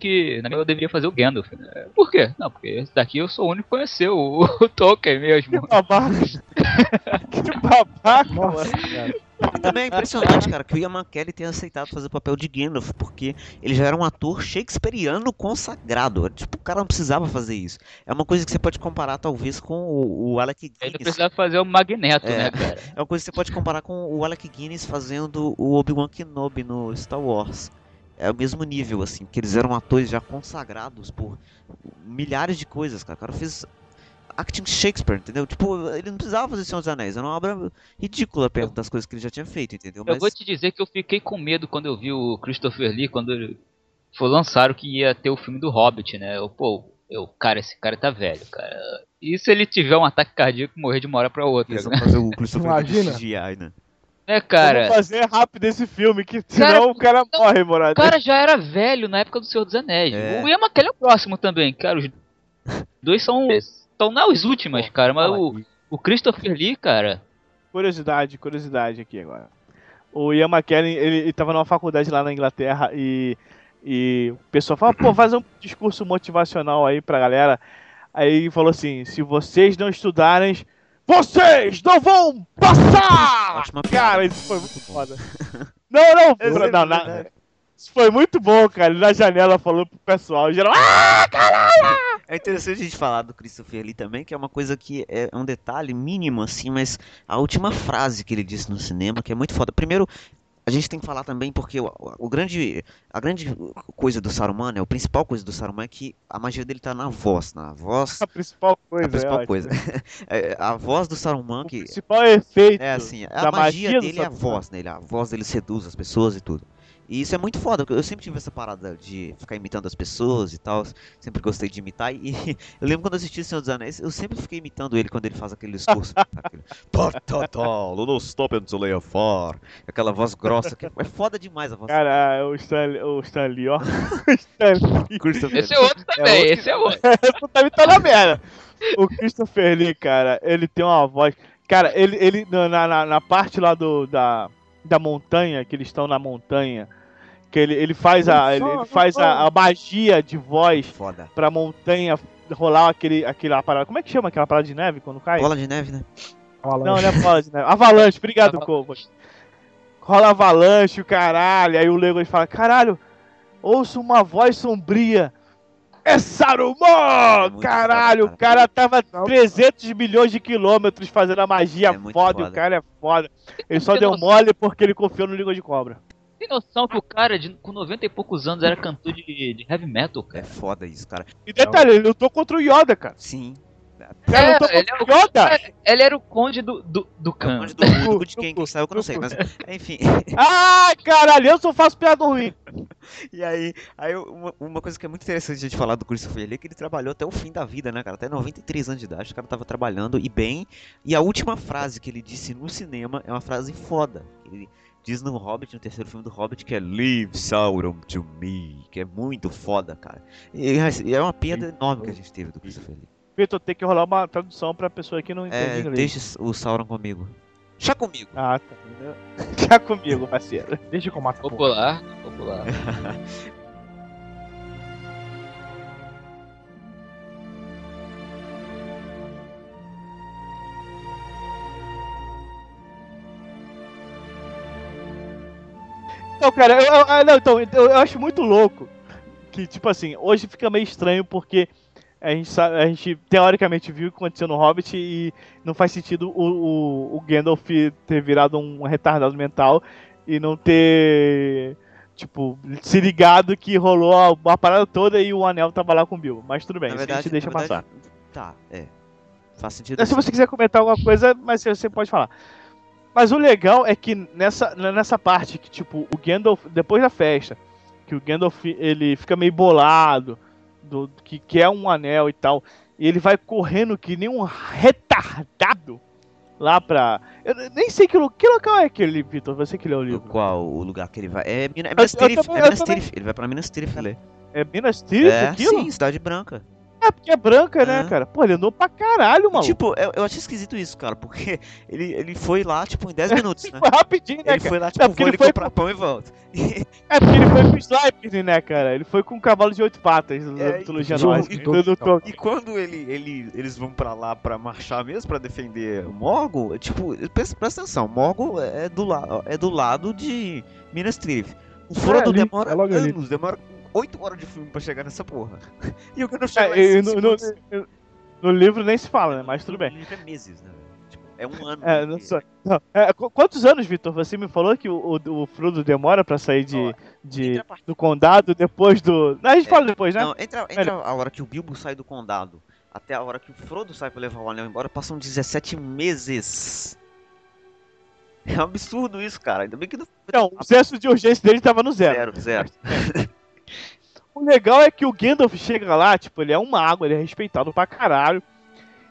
que na minha eu deveria fazer o Gandalf. né? Por quê? Não, porque esse daqui eu sou o único que conheceu o, <laughs> o Tolkien mesmo. Que babaca. <laughs> que babaca, Nossa, mano. cara. E também é impressionante, cara, que o Ian McKellen tenha aceitado fazer o papel de Gandalf, porque ele já era um ator shakespeariano consagrado. Tipo, o cara não precisava fazer isso. É uma coisa que você pode comparar, talvez, com o, o Alec Ele Guinness. precisava fazer o Magneto, É. né, cara? É uma coisa que você pode comparar com o Alec Guinness fazendo o Obi-Wan Kenobi no Star Wars. É o mesmo nível, assim, porque eles eram atores já consagrados por milhares de coisas, cara. O cara fez acting Shakespeare, entendeu? Tipo, ele não precisava fazer Senhor dos Anéis, era uma obra ridícula perto das coisas que ele já tinha feito, entendeu? Eu vou te dizer que eu fiquei com medo quando eu vi o Christopher Lee, quando foi lançaram que ia ter o filme do Hobbit, né? Eu, pô, eu, cara, esse cara tá velho, cara. E se ele tiver um ataque cardíaco e morrer de uma hora pra outra, Eles vão né? fazer o Christopher Lee Imagina. CGI, né? Vamos cara? fazer rápido esse filme, que Cara, senão o cara não, morre, morado. O cara já era velho na época do Senhor dos Anéis. É. O Ian McKellen é o próximo também, cara. Os dois são, são nas últimas, cara. Mas o, o Christopher Lee, cara, Curiosidade, curiosidade aqui agora. O Ian McKellen, ele, ele tava numa faculdade lá na Inglaterra e, e o pessoal fala, pô, faz um discurso motivacional aí pra galera. Aí ele falou assim, se vocês não estudarem, vocês não vão passar! Cara, isso foi muito foda. Não, não, não, não, é na- verdade. isso foi muito bom, cara. Ele na janela falou pro pessoal, geral, ah, É interessante a gente falar do Christopher Lee também, que é uma coisa que é um detalhe mínimo, assim, mas a última frase que ele disse no cinema, que é muito foda. Primeiro, a gente tem que falar também porque o, o grande, a grande coisa do Saruman, né, a principal coisa do Saruman é que a magia dele tá na voz, na voz, a principal coisa. a principal é, coisa. <laughs> É, a voz do Saruman O que principal efeito. é assim, a magia, magia dele é a voz dele, a voz dele seduz as pessoas e tudo. E isso é muito foda, porque eu sempre tive essa parada de ficar imitando as pessoas e tal, sempre gostei de imitar, e <laughs> eu lembro quando eu assisti o Senhor dos Anéis, eu sempre fiquei imitando ele quando ele faz aquele discurso. <laughs> aquele, "Ta-ta-ta, no stop until they are far", aquela voz grossa, que é foda demais a voz. Cara, o Stanley, o Stanley, ó. <laughs> O Stanley. Christopher esse é outro também, outro esse é outro. tu tá me dando a merda. O Christopher Lee, cara, ele tem uma voz. Cara, ele, ele na, na, na parte lá do, da, da montanha, que eles estão na montanha, que ele, ele faz, a, ele, ele faz a, a magia de voz Foda. pra montanha rolar aquele, aquela parada. Como é que chama aquela parada de neve quando cai? Bola de neve, né? Não, não é bola de neve. Avalanche, obrigado, Cobas. Rola avalanche, o caralho. Aí o Legolas fala: caralho, ouço uma voz sombria. É Saruman! muito caralho, foda, o cara tava 300 milhões de quilômetros fazendo a magia É foda, e foda. o cara é foda. Ele só deu noção- mole porque ele confiou no Língua de Cobra. Tem noção que o cara de, com 90 e poucos anos era cantor de, de heavy metal, É cara? foda isso, cara. E detalhe, ele lutou contra o Yoda, cara. Sim. O É, ele contra o Yoda! Ele era o conde do, do, do Khan. Onde do, do, de quem que saiu que eu não sei, mas enfim. Ah, caralho, eu só faço piada ruim. E aí, aí uma, uma coisa que é muito interessante a gente falar do Christopher Lee é que ele trabalhou até o fim da vida, né, cara? Até 93 anos de idade, o cara tava trabalhando e bem. E a última frase que ele disse no cinema é uma frase foda. Ele diz no Hobbit, no terceiro filme do Hobbit, que é Leave Sauron to me, que é muito foda, cara. E, e é uma perda enorme que a gente teve do Christopher Lee. Vitor, tem que rolar uma tradução pra pessoa que não entende É, inglês. deixa o Sauron comigo. Chá comigo. Ah, tá. <laughs> Já comigo, parceiro. Deixa eu mato. Popular, popular. <laughs> Então, cara, eu, eu- não, então, eu, eu acho muito louco que, tipo assim, hoje fica meio estranho porque a gente, sabe, a gente teoricamente viu o que aconteceu no Hobbit e não faz sentido o, o, o Gandalf ter virado um retardado mental e não ter, tipo, se ligado que rolou a, a parada toda e o anel tava lá com o Bilbo. Mas tudo bem, isso a verdade, gente deixa verdade, passar. Tá, é. Faz sentido. Se assim. você quiser comentar alguma coisa, mas você- você pode falar. Mas o legal é que nessa, nessa parte que, tipo, o Gandalf, depois da festa, que o Gandalf, ele fica meio bolado, do, que quer um anel e tal, e ele vai correndo que nem um retardado lá pra... Eu nem sei que, que local é aquele, Vitor, você que leu o No livro. Qual o lugar que ele vai? É, Mina- é Minas Tirith. É Minas. Tirith. Ele vai pra Minas Tirith ler. É Minas Tirith É, aquilo? sim, Cidade Branca. É porque é branca, né, É. cara? Pô, ele andou pra caralho, maluco. tipo, eu, eu achei esquisito isso, cara, porque <laughs> ele, ele foi lá, tipo, em 10 <laughs> minutos, né? Foi rapidinho, né, Ele cara? foi lá, É, tipo, porque vou ele foi comprar pão e volta. <laughs> É porque ele foi com o Sleipnir, né, cara? Ele foi com um cavalo de oito patas da É, mitologia e- nórdica. e- do- do- do- E quando ele, ele, eles vão pra lá pra marchar mesmo, pra defender Morgo, tipo, presta, presta atenção, Morgo é do, la, é do lado de Minas Tirith. O Frodo ali, demora é anos, demora 8 horas de filme pra chegar nessa porra. <laughs> E o Gandalf É, chega lá em no, no- segundos. no livro nem se fala, né? Mas tudo bem. No livro É meses, né? Tipo, é um ano. É, não sei. Não, é, qu- quantos anos, Vitor? Você me falou que o, o, o Frodo demora pra sair de, Ó, de, do condado depois do. Não, a gente É, fala depois, né? Não, entre, a- entre a hora que o Bilbo sai do condado até a hora que o Frodo sai pra levar o anel embora, passam 17 meses. É um absurdo isso, cara. Ainda bem que não. Não, o senso de urgência dele tava no zero. Zero, zero. <laughs> O legal é que o Gandalf chega lá, tipo, ele é um mago, ele é respeitado pra caralho.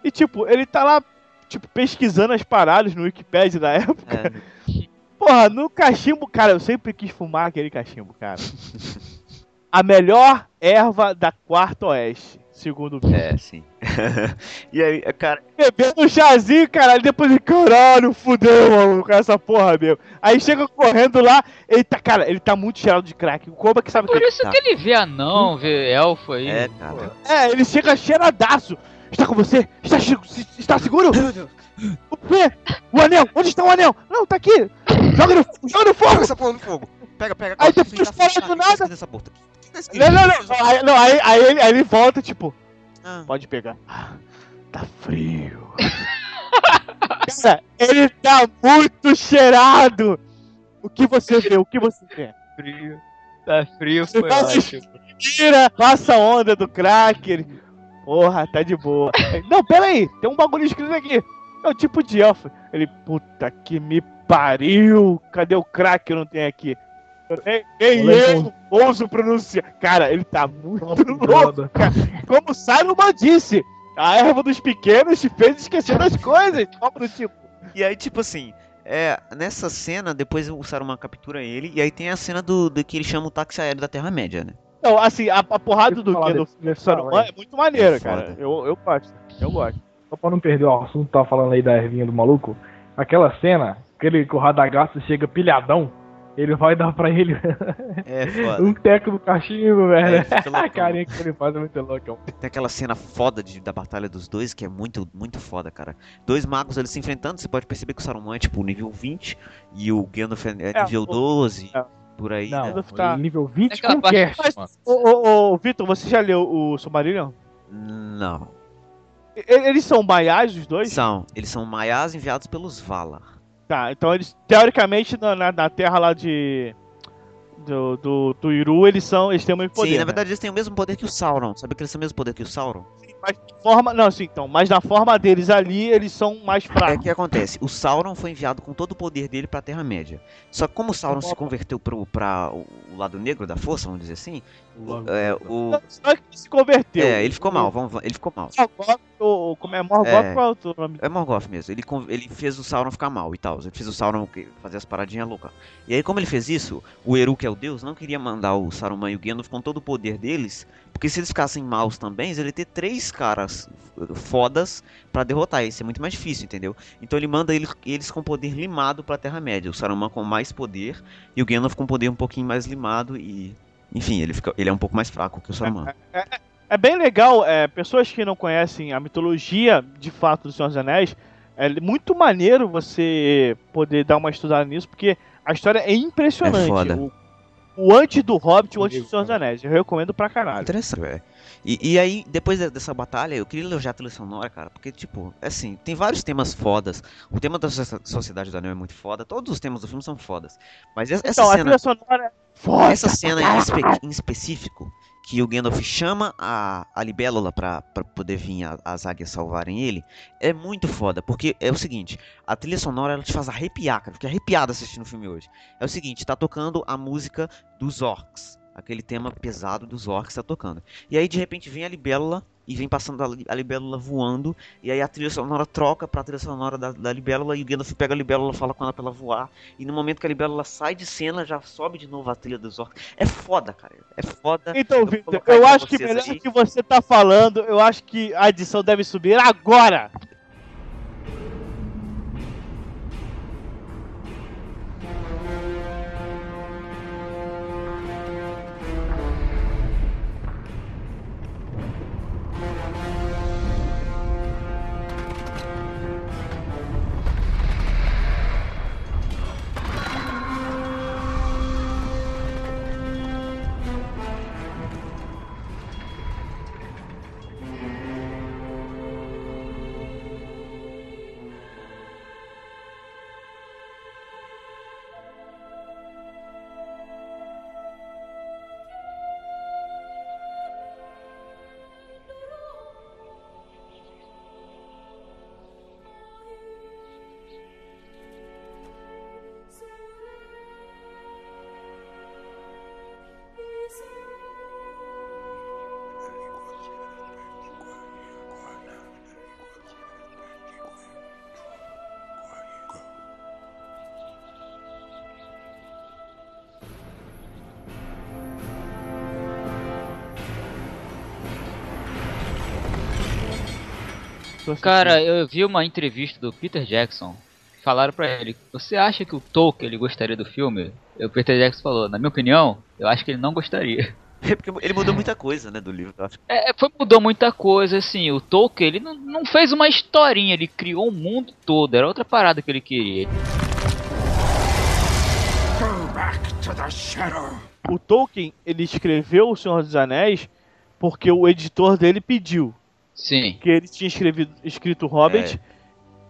E, tipo, ele tá lá, tipo, pesquisando as paradas no Wikipedia da <laughs> época. É, Porra, no cachimbo, cara, eu sempre quis fumar aquele cachimbo, cara. <laughs> A melhor erva da quarta oeste, segundo o é, sim. <laughs> e aí, cara, Bebendo um chazinho, caralho, depois de caralho, fudeu, mano, com essa porra mesmo. Aí chega correndo lá, ele tá, cara, ele tá muito cheirado de crack. O Koba que sabe que Por ele isso tá. que ele vê anão, vê elfo aí. é, cara. É, ele chega cheiradaço. Está com você? Está, está seguro? O quê? O anel? Onde está o anel? Não, tá aqui. Joga no fogo, joga no Pega fogo. essa porra no fogo. Pega, pega. Aí depois tá fechado, do que nada. escrito nessa Não, não, não. Aí, não, aí, aí ele, aí ele volta, tipo, Ah, pode pegar. Ah, Tá frio. Cara, ele tá muito cheirado. O que você vê? O que você vê? Frio. Tá frio, foi ótimo. Tira, passa a onda do cracker. Porra, tá de boa. Não, pera aí, tem um bagulho escrito aqui. É o tipo de elfo. Ele, puta que me pariu. Cadê o crack que eu não tenho aqui? Nem, eu ouso pronunciar. Cara, ele tá muito Nossa, louco. brother. Como Saruman disse, a erva dos pequenos te fez esquecer das coisas. Do tipo. E aí, tipo assim, é, nessa cena, depois o Saruman captura ele, e aí tem a cena do, do que ele chama o táxi aéreo da Terra-média, né? Então, assim, a, a porrada do do desse Saruman cara é muito maneira, É cara. Eu, eu gosto. Eu gosto. Só pra não perder o assunto, tava falando aí da ervinha do maluco. Aquela cena, aquele que o Radagast chega pilhadão Ele vai dar pra ele É foda. um teco do cachimbo, velho. É, <laughs> a carinha que ele faz é muito loucão. Tem aquela cena foda de- da batalha dos dois que é muito, muito foda, cara. Dois magos eles se enfrentando, você pode perceber que o Saruman é tipo nível 20 e o Gandalf é É, nível o- 12, é. por aí, Não, né? Tá- nível 20 Aquela com parte- Mas-. Ô, ô, ô, Vitor, você já leu o Silmarillion? Não. Eles são maiás, os dois? São, eles são maiás enviados pelos Valar. Tá, então eles, teoricamente, na, na, terra lá de. Do, do, do Iru, eles são. Eles têm o mesmo poder. Sim, na né? verdade eles têm o mesmo poder que o Sauron. Sabe que eles têm o mesmo poder que o Sauron? Mas na forma. Não, sim, então. Mas na forma deles ali, eles são mais É o fracos. que acontece? O Sauron foi enviado com todo o poder dele pra Terra-média. Só que como o Sauron se Opa. converteu pro, pra o lado negro da força, vamos dizer assim, é, o... Só que ele se converteu. É, ele ficou mal, vamos, ele ficou mal. Morgoth, o, o- como é Morgoth, É. qual é o outro nome? É Morgoth mesmo. Ele, ele fez o Sauron ficar mal e tal. Ele fez o Sauron fazer as paradinhas loucas. E aí, como ele fez isso, o Eru, que é o deus, não queria mandar o Saruman e o Gandalf com todo o poder deles. Porque se eles ficassem maus também, ele ia ter três caras fodas pra derrotar. Isso é muito mais difícil, entendeu? Então ele manda ele- eles com poder limado pra Terra-média. O Saruman com mais poder e o Gandalf com poder um pouquinho mais limado e. Enfim, ele, fica, ele é um pouco mais fraco que o Saruman. É bem legal, é, pessoas que não conhecem a mitologia de fato do Senhor dos Anéis, é muito maneiro você poder dar uma estudada nisso, porque a história é impressionante. É foda. O, o antes do Hobbit e o antes do Senhor dos Anéis. Eu recomendo pra caralho. Interessante, velho. E, e aí, depois de- dessa batalha, eu queria elogiar a trilha sonora, cara, porque, tipo, assim, tem vários temas fodas. O tema da Soci- Sociedade do Anel é muito foda, todos os temas do filme são fodas. Mas essa, essa então, a cena, trilha sonora foda. essa cena em, espe- em específico, que o Gandalf chama a, a Libélula pra, pra poder vir a- as águias salvarem ele, é muito foda, porque é o seguinte, a trilha sonora ela te faz arrepiar, cara, eu fiquei arrepiado assistindo o filme hoje. É o seguinte, tá tocando a música dos orcs, aquele tema pesado dos orcs tá tocando. E aí de repente vem a libélula e vem passando a, li- a libélula voando, e aí a trilha sonora troca pra trilha sonora da, da libélula e o Gandalf pega a libélula, fala com ela pra ela voar, e no momento que a libélula sai de cena, já sobe de novo a trilha dos orcs. É foda, cara. É foda. Então, aí eu acho que melhor aí. que você tá falando, eu acho que a edição deve subir agora. Cara, eu vi uma entrevista do Peter Jackson. Falaram pra ele: Você acha que o Tolkien ele gostaria do filme? E o Peter Jackson falou: Na minha opinião, eu acho que ele não gostaria. É porque ele mudou muita coisa, né, do livro. eu acho. É, foi, mudou muita coisa, assim. O Tolkien ele não, não fez uma historinha, ele criou o mundo todo. Era outra parada que ele queria. Go back to the shadow. O Tolkien, ele escreveu O Senhor dos Anéis porque o editor dele pediu. Sim. que ele tinha escrevido, escrito Hobbit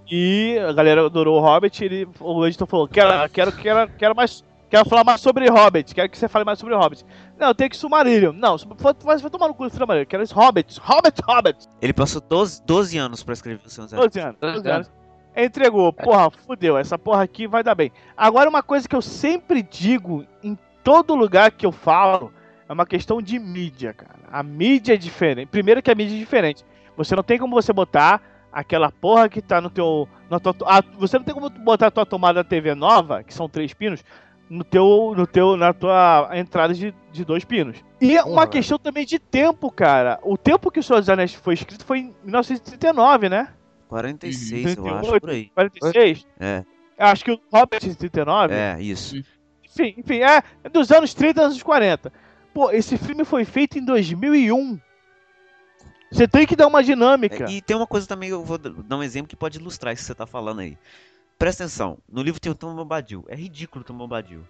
e a galera adorou o Hobbit. Ele, o editor falou: quero, quero, quero, quero mais. Quero falar mais sobre Hobbit, quero que você fale mais sobre Hobbit. Não, tem que Sumarillion. Não, vai, vai tomar no cu do Silmarillion. Quero esse Hobbit, Hobbit, Hobbit. Ele passou 12, 12 anos pra escrever o Senhor dos Anéis. 12 anos, 12 12 anos. Entregou, porra, fudeu. Essa porra aqui vai dar bem. Agora, uma coisa que eu sempre digo em todo lugar que eu falo é uma questão de mídia, cara. A mídia é diferente. Primeiro que a mídia é diferente. Você não tem como você botar aquela porra que tá no teu. Na tua, ah, você não tem como botar a tua tomada TV nova, que são três pinos, no teu, no teu, na tua entrada de, de dois pinos. E é uma Porra. questão também de tempo, cara. O tempo que o Senhor dos Anéis foi escrito foi em 1939, né? 46, eu acho, 38, por aí. 46? É, Eu Acho que o Hobbit de 39 é, isso. enfim, enfim, é dos anos 30 anos 40. Pô, esse filme foi feito em 2001. Você tem que dar uma dinâmica. E tem uma coisa também, eu vou dar um exemplo que pode ilustrar isso que você tá falando aí. Presta atenção, no livro tem o Tom Bombadil. É ridículo o Tom Bombadil.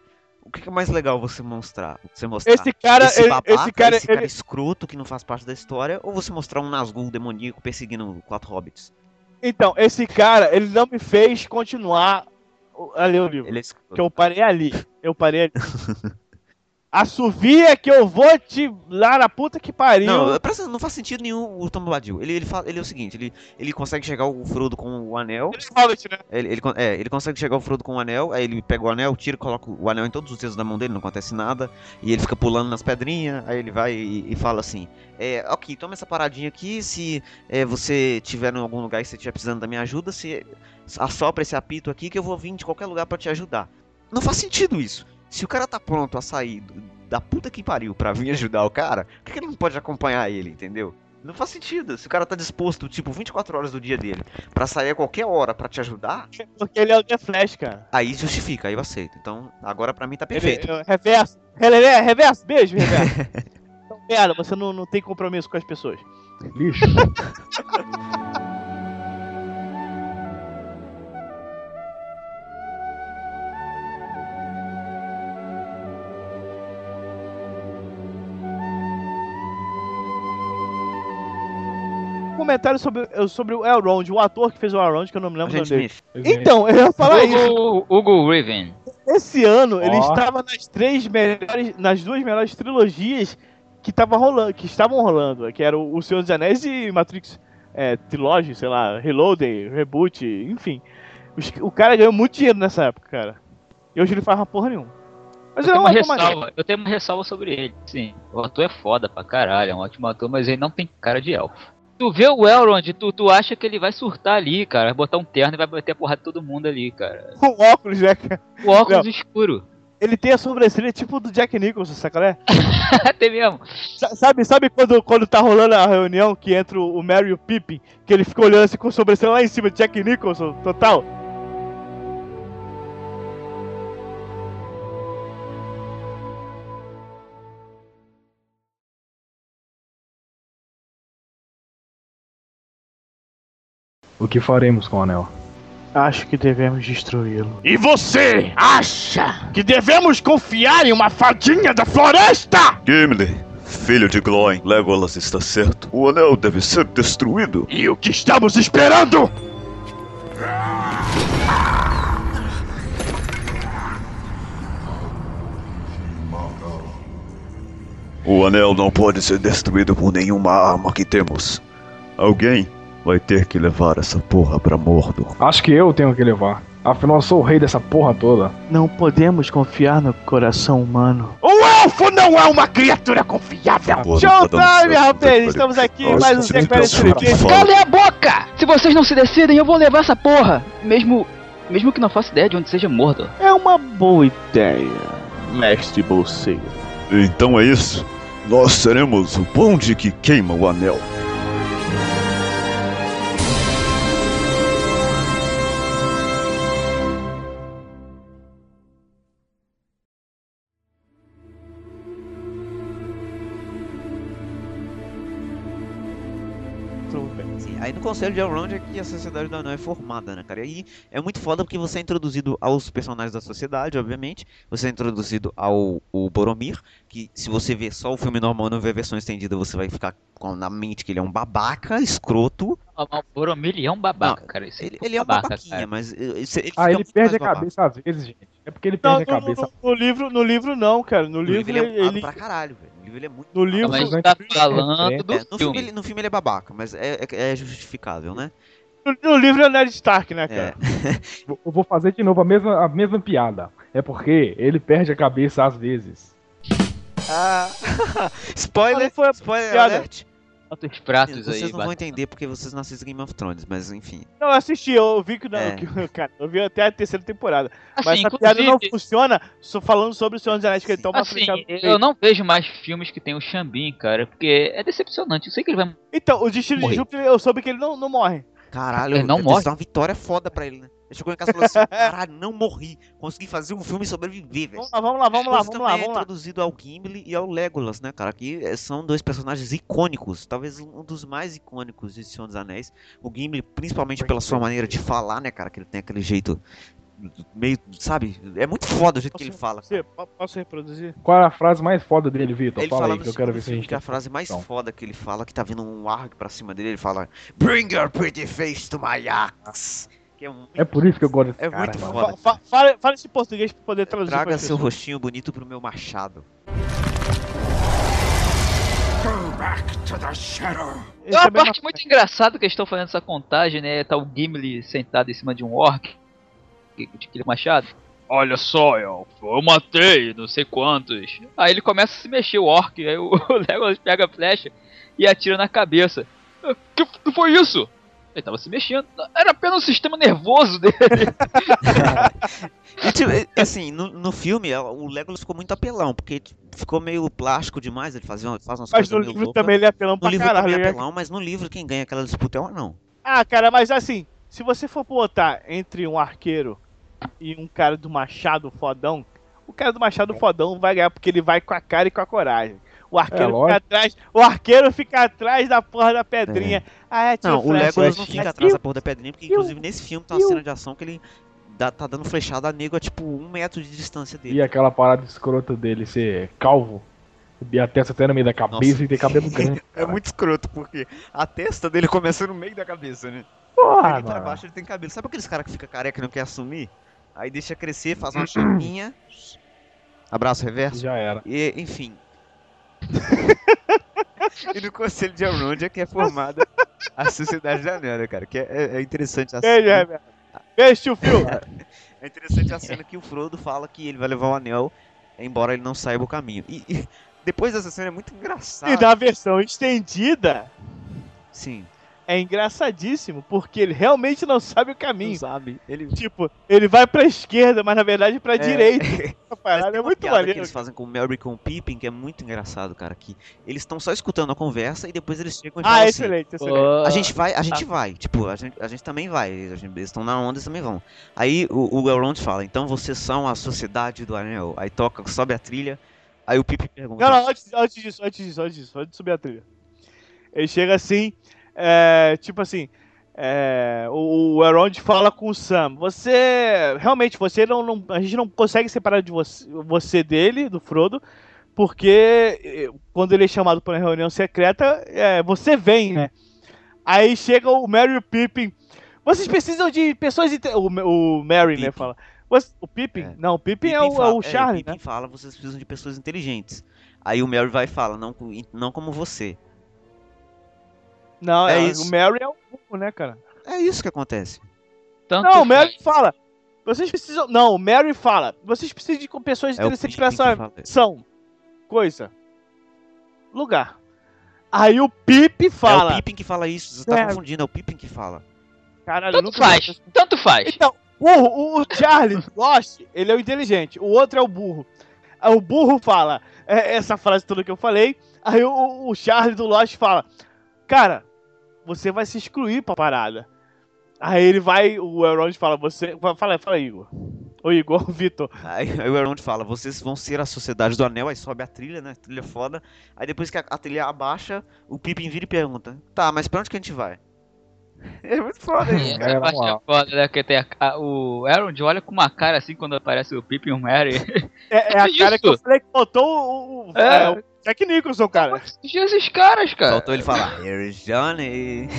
O que é mais legal você mostrar? Você mostrar Esse cara, esse babaca, esse cara, esse cara ele- escroto que não faz parte da história, ou você mostrar um Nazgûl demoníaco perseguindo quatro hobbits? Então, esse cara, ele não me fez continuar a ler o livro. Ele é escroto. Que eu parei ali. Eu parei ali. <laughs> Assovia que eu vou te lá na puta que pariu. Não, atenção, não faz sentido nenhum o Tom Bombadil. Ele, ele, fala, ele é o seguinte, ele, ele consegue chegar o Frodo com o anel. Ele é Hobbit, né? Ele, ele, é, ele consegue chegar o Frodo com o anel, aí ele pega o anel, tira, coloca o anel em todos os dedos da mão dele, não acontece nada, e ele fica pulando nas pedrinhas, aí ele vai e, e fala assim, é, ok, toma essa paradinha aqui, se é, você tiver em algum lugar e você estiver precisando da minha ajuda, se assopra esse apito aqui que eu vou vir de qualquer lugar pra te ajudar. Não faz sentido isso. Se o cara tá pronto a sair da puta que pariu pra vir ajudar o cara, por que ele não pode acompanhar ele, entendeu? Não faz sentido. Se o cara tá disposto, tipo, 24 horas do dia dele, pra sair a qualquer hora pra te ajudar, Porque ele é o The Flash, cara. Aí justifica, aí eu aceito. Então, agora pra mim tá Ele, perfeito. é, reverso. Relelé, reverso. Beijo, reverso. <laughs> então, merda, você não, não tem compromisso com as pessoas. Lixo. <laughs> comentário sobre, sobre o Elrond, o ator que fez o Elrond, que eu não me lembro o nome dele. Então, eu ia falar isso. Hugo, Hugo Riven. Esse ano ele Ó. estava nas três melhores, nas duas melhores trilogias que tava rolando, que estavam rolando, que era o Senhor dos Anéis e Matrix é, Trilogy, sei lá, Reloaded, Reboot, enfim. Os- O cara ganhou muito dinheiro nessa época, cara. E hoje ele faz uma porra nenhuma. Mas Eu ele é tenho, um uma ressalva, eu tenho uma ressalva sobre ele. Sim, o ator é foda pra caralho, é um ótimo ator, mas ele não tem cara de elfo. Tu vê o Elrond, tu, tu acha que ele vai surtar ali, cara. Vai botar um terno e vai bater a porrada de todo mundo ali, cara. <laughs> Com óculos, né, cara? O óculos escuro. Ele tem a sobrancelha tipo do Jack Nicholson, saca, né? <laughs> Até mesmo. Sa- Sabe, sabe quando, quando tá rolando a reunião que entra o Mary e o Pippin, que ele fica olhando assim com a sobrancelha lá em cima, Jack Nicholson, total? O que faremos com o anel? Acho que devemos destruí-lo. E você acha que devemos confiar em uma fadinha da floresta? Gimli, filho de Glóin, Legolas está certo. O anel deve ser destruído. E o que estamos esperando? O anel não pode ser destruído por nenhuma arma que temos. Alguém vai ter que levar essa porra pra Mordor. Acho que eu tenho que levar. Afinal, eu sou o rei dessa porra toda. Não podemos confiar no coração humano. O elfo não é uma criatura confiável. Tá dando Showtime, certo, rapaz! que Estamos aqui Nossa, mais um fala. Calem a boca! Se vocês não se decidem, eu vou levar essa porra! Mesmo. Mesmo que não faça ideia de onde seja Mordor. É uma boa ideia, mestre bolseiro. Então é isso. Nós seremos o bonde que queima o anel. Aí no Conselho de Elrond é que a Sociedade do Anel é formada, né, cara? E aí é muito foda porque você é introduzido aos personagens da sociedade, obviamente. Você é introduzido ao o Boromir, que se você ver só o filme normal não ver a versão estendida, você vai ficar com na mente que ele é um babaca, escroto. O Boromir ele é um babaca, Não, cara. Esse Ele, é ele é um babaca, babaquinha, cara. mas eh, esse- ele Ah, ele perde a babaca. cabeça às vezes, gente. É porque ele Não, perde a cabeça. no- no livro, no livro não, cara. No No livro livro ele é ele, pra caralho, velho. No livro ele é muito no livro Mas tá falando do É, no, filme filme. ele, no filme ele é babaca, mas é, é, é justificável, né? no, no livro é o Ned Stark, né, É. cara? <laughs> Vou- Eu vou fazer de novo a mesma, a mesma piada. É porque ele perde a cabeça às vezes. Ah, <laughs> spoiler, Não foi a spoiler piada. alert. Quantos pratos Vocês aí, não vão entender porque vocês não assistem Game of Thrones, mas enfim. Não, eu assisti, eu vi que não. É. <laughs> que- cara, eu vi até a terceira temporada. Assim, Mas essa piada não funciona só falando sobre o Senhor dos Anéis, que ele toma Assim, frente eu não vejo mais filmes que tem o Xambin, cara, porque é decepcionante. Eu sei que ele vai. Então, o destino Morri. de Júpiter, eu soube que ele não, não morre. Caralho, Ele não morre. ser uma vitória foda pra ele, né? Ele chegou em casa e falou assim: caralho, não morri. Consegui fazer um filme e sobreviver, velho. Vamos lá, vamos lá, vamos lá, vamos lá, também é vamos lá. introduzido ao Gimli e ao Legolas, né, cara? Que eh, são dois personagens icônicos, talvez um dos mais icônicos de Senhor dos Anéis. O Gimli, principalmente pela sua maneira de falar, né, cara? Que ele tem aquele jeito meio, sabe? É muito foda o jeito que ele fala. Você, po- posso reproduzir? Qual é a frase mais foda dele, Vitor? Ele Fala fala aí que eu quero ver se a gente que é a frase mais conexão. foda que ele fala, que tá vindo um arco pra cima dele, ele fala Bring your pretty face to my axe. É, um, É por isso que eu gosto desse é cara, muito foda. Fa- fa- fala, fala esse português pra poder traduzir Traga seu rostinho bonito pro meu machado. Go back to the shadow. Esse É uma parte muito engraçada que eles estão fazendo essa contagem, né? Tá o Gimli sentado em cima de um orc. que- De aquele machado. Olha só, Elfo, eu matei não sei quantos. Aí ele começa a se mexer, o orc. Aí o <laughs> Legolas pega a flecha e atira na cabeça. "Ah, Que, que foi isso? Ele tava se mexendo. Era apenas o sistema nervoso dele. <laughs> E, tipo, assim, no, no filme é, o Legolas ficou muito apelão, porque tipo, ficou meio plástico demais, ele fazia, uma- faz umas Mas coisas no meio livro loucas. também ele é apelão No pra livro caralho. também é né? apelão, mas no livro quem ganha aquela disputa é o anão. Ah, cara, mas assim, se você for botar entre um arqueiro e um cara do machado fodão, o cara do machado fodão vai ganhar porque ele vai com a cara e com a coragem. O arqueiro fica lógico. atrás, o arqueiro fica atrás da porra da pedrinha. Ah, é, tio Não, o Flecha, Legolas não flecha. fica atrás da porra da pedrinha, porque inclusive nesse filme tem uma cena de ação que ele dá- tá dando flechada a nego a tipo um metro de distância dele. E aquela parada escrota dele ser calvo, e a testa até no meio da cabeça Nossa. e ter cabelo <laughs> grande. É muito escroto, porque a testa dele começa no meio da cabeça, né? Porra, Ele pra baixo ele tem cabelo. Sabe aqueles caras que fica careca e não quer assumir? Aí deixa crescer, faz uma chapinha. <clears throat> Abraço reverso. Já era. E, enfim. E no Conselho de Elrond é que é formada a Sociedade da Anel, cara? Que é, é- é interessante a cena. Beijo, tio Phil. <laughs> É interessante a cena que o Frodo fala que ele vai levar o anel, embora ele não saiba o caminho. E, e depois dessa cena é muito engraçado. E na versão estendida, Sim, é engraçadíssimo, porque ele realmente não sabe o não caminho. sabe. Ele Tipo, ele vai pra esquerda, mas na verdade pra É. direita. <laughs> Parada é muito piada que maneiro. eles fazem com o e com o Pippin, que é muito engraçado, cara. Que eles estão só escutando a conversa e depois eles chegam e Ah, falam assim, excelente, excelente. A gente vai, a gente vai. Tipo, a gente, a gente também vai. Gente- eles estão na onda, eles também vão. Aí o, o Elrond fala, então vocês são a Sociedade do Anel. Aí toca, sobe a trilha. Aí o Pippin pergunta. Não, não, antes, antes disso, antes disso, antes disso, antes de subir a trilha. Ele chega assim, é, tipo assim, é, o, o Elrond fala com o Sam, você, realmente, você não, não- a gente não consegue separar de você, você dele, do Frodo, porque eh, quando ele é chamado para uma reunião secreta, é, você vem, né? Aí chega o Merry e o Pippin, vocês precisam de pessoas, inte- o, o Merry, né, fala. "Você- O Pippin? É. Não, o Pippin, é, Pippin o, é o Charlie, Pippin né? fala, vocês precisam de pessoas inteligentes. Aí o Merry vai e fala, não, não como você. Não, É é isso. o Merry é o burro, né, cara? É isso que acontece. Tanto Não, o Mary fala. Vocês precisam. Não, o Mary fala. Vocês precisam de pessoas É interessantes pra essa missão. Coisa. Lugar. Aí o Pip É fala. o Pippin que fala isso, você tá É. confundindo, é o Pippin que fala. Caralho, eu Tanto nunca faz, tanto faz. Então, o, o, o Charlie Lost, <laughs> ele é o inteligente. O outro é o burro. Aí o burro fala é, essa frase toda que eu falei. Aí o, o Charlie do Lost fala: Cara, você vai se excluir pra parada. Aí ele vai, o Elrond fala: Você. Fala, fala, Igor. Ô Igor, <laughs> o Vitor. Aí, aí o Elrond fala, vocês vão ser a Sociedade do Anel, aí sobe a trilha, né? Trilha foda. Aí depois que a, a trilha abaixa, o Pippin vira e pergunta, tá, mas pra onde que a gente vai? <laughs> É muito foda É, isso. É, a na parte moral. é foda, né? Que tem a, a- o Elrond olha com uma cara assim quando aparece o Pippin e o Merry. É, é a <laughs> cara que eu falei que botou o, o, É. é, o Jack Nicholson, cara. esses caras, cara. Faltou ele falar, here's Johnny.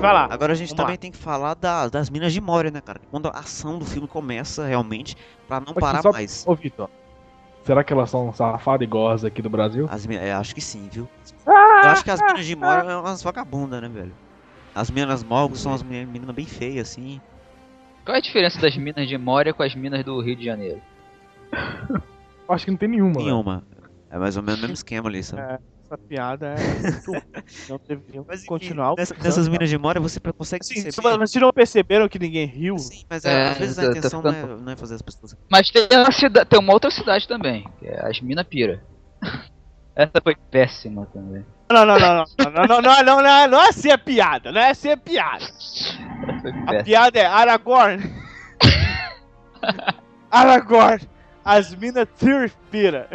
Vai lá. Agora a gente Vamos também lá. tem que falar da- das Minas de Moria, né, cara? Quando a ação do filme começa realmente, pra não parar só- mais. Ô, Vitor. Será que elas são safadas igual as aqui do Brasil? As, é, acho que sim, viu? Eu acho que as Minas de Moria é umas vagabundas, né, velho? As Minas Morgos são as meni- meninas bem feias, assim. Qual é a diferença das minas de Moria com as minas do Rio de Janeiro? <laughs> Acho que não tem nenhuma. Nenhuma. É mais ou menos o mesmo esquema ali, sabe? É. essa piada é. Não deveriam Mas enfim, continuar. nessa- nessas minas de memória você consegue Assim, perceber. se vo- vocês não perceberam que ninguém riu? Sim, mas é, É, às vezes a tá- tá intenção não, é, não é fazer as pessoas. Mas tem uma, cida- tem uma outra cidade também, que é as Mina Pira. Essa foi péssima também. Não, não, não, não, não, não, não, não, não, não, não é assim a piada, não é assim a piada. A piada é Aragorn. Aragorn, as minas pira.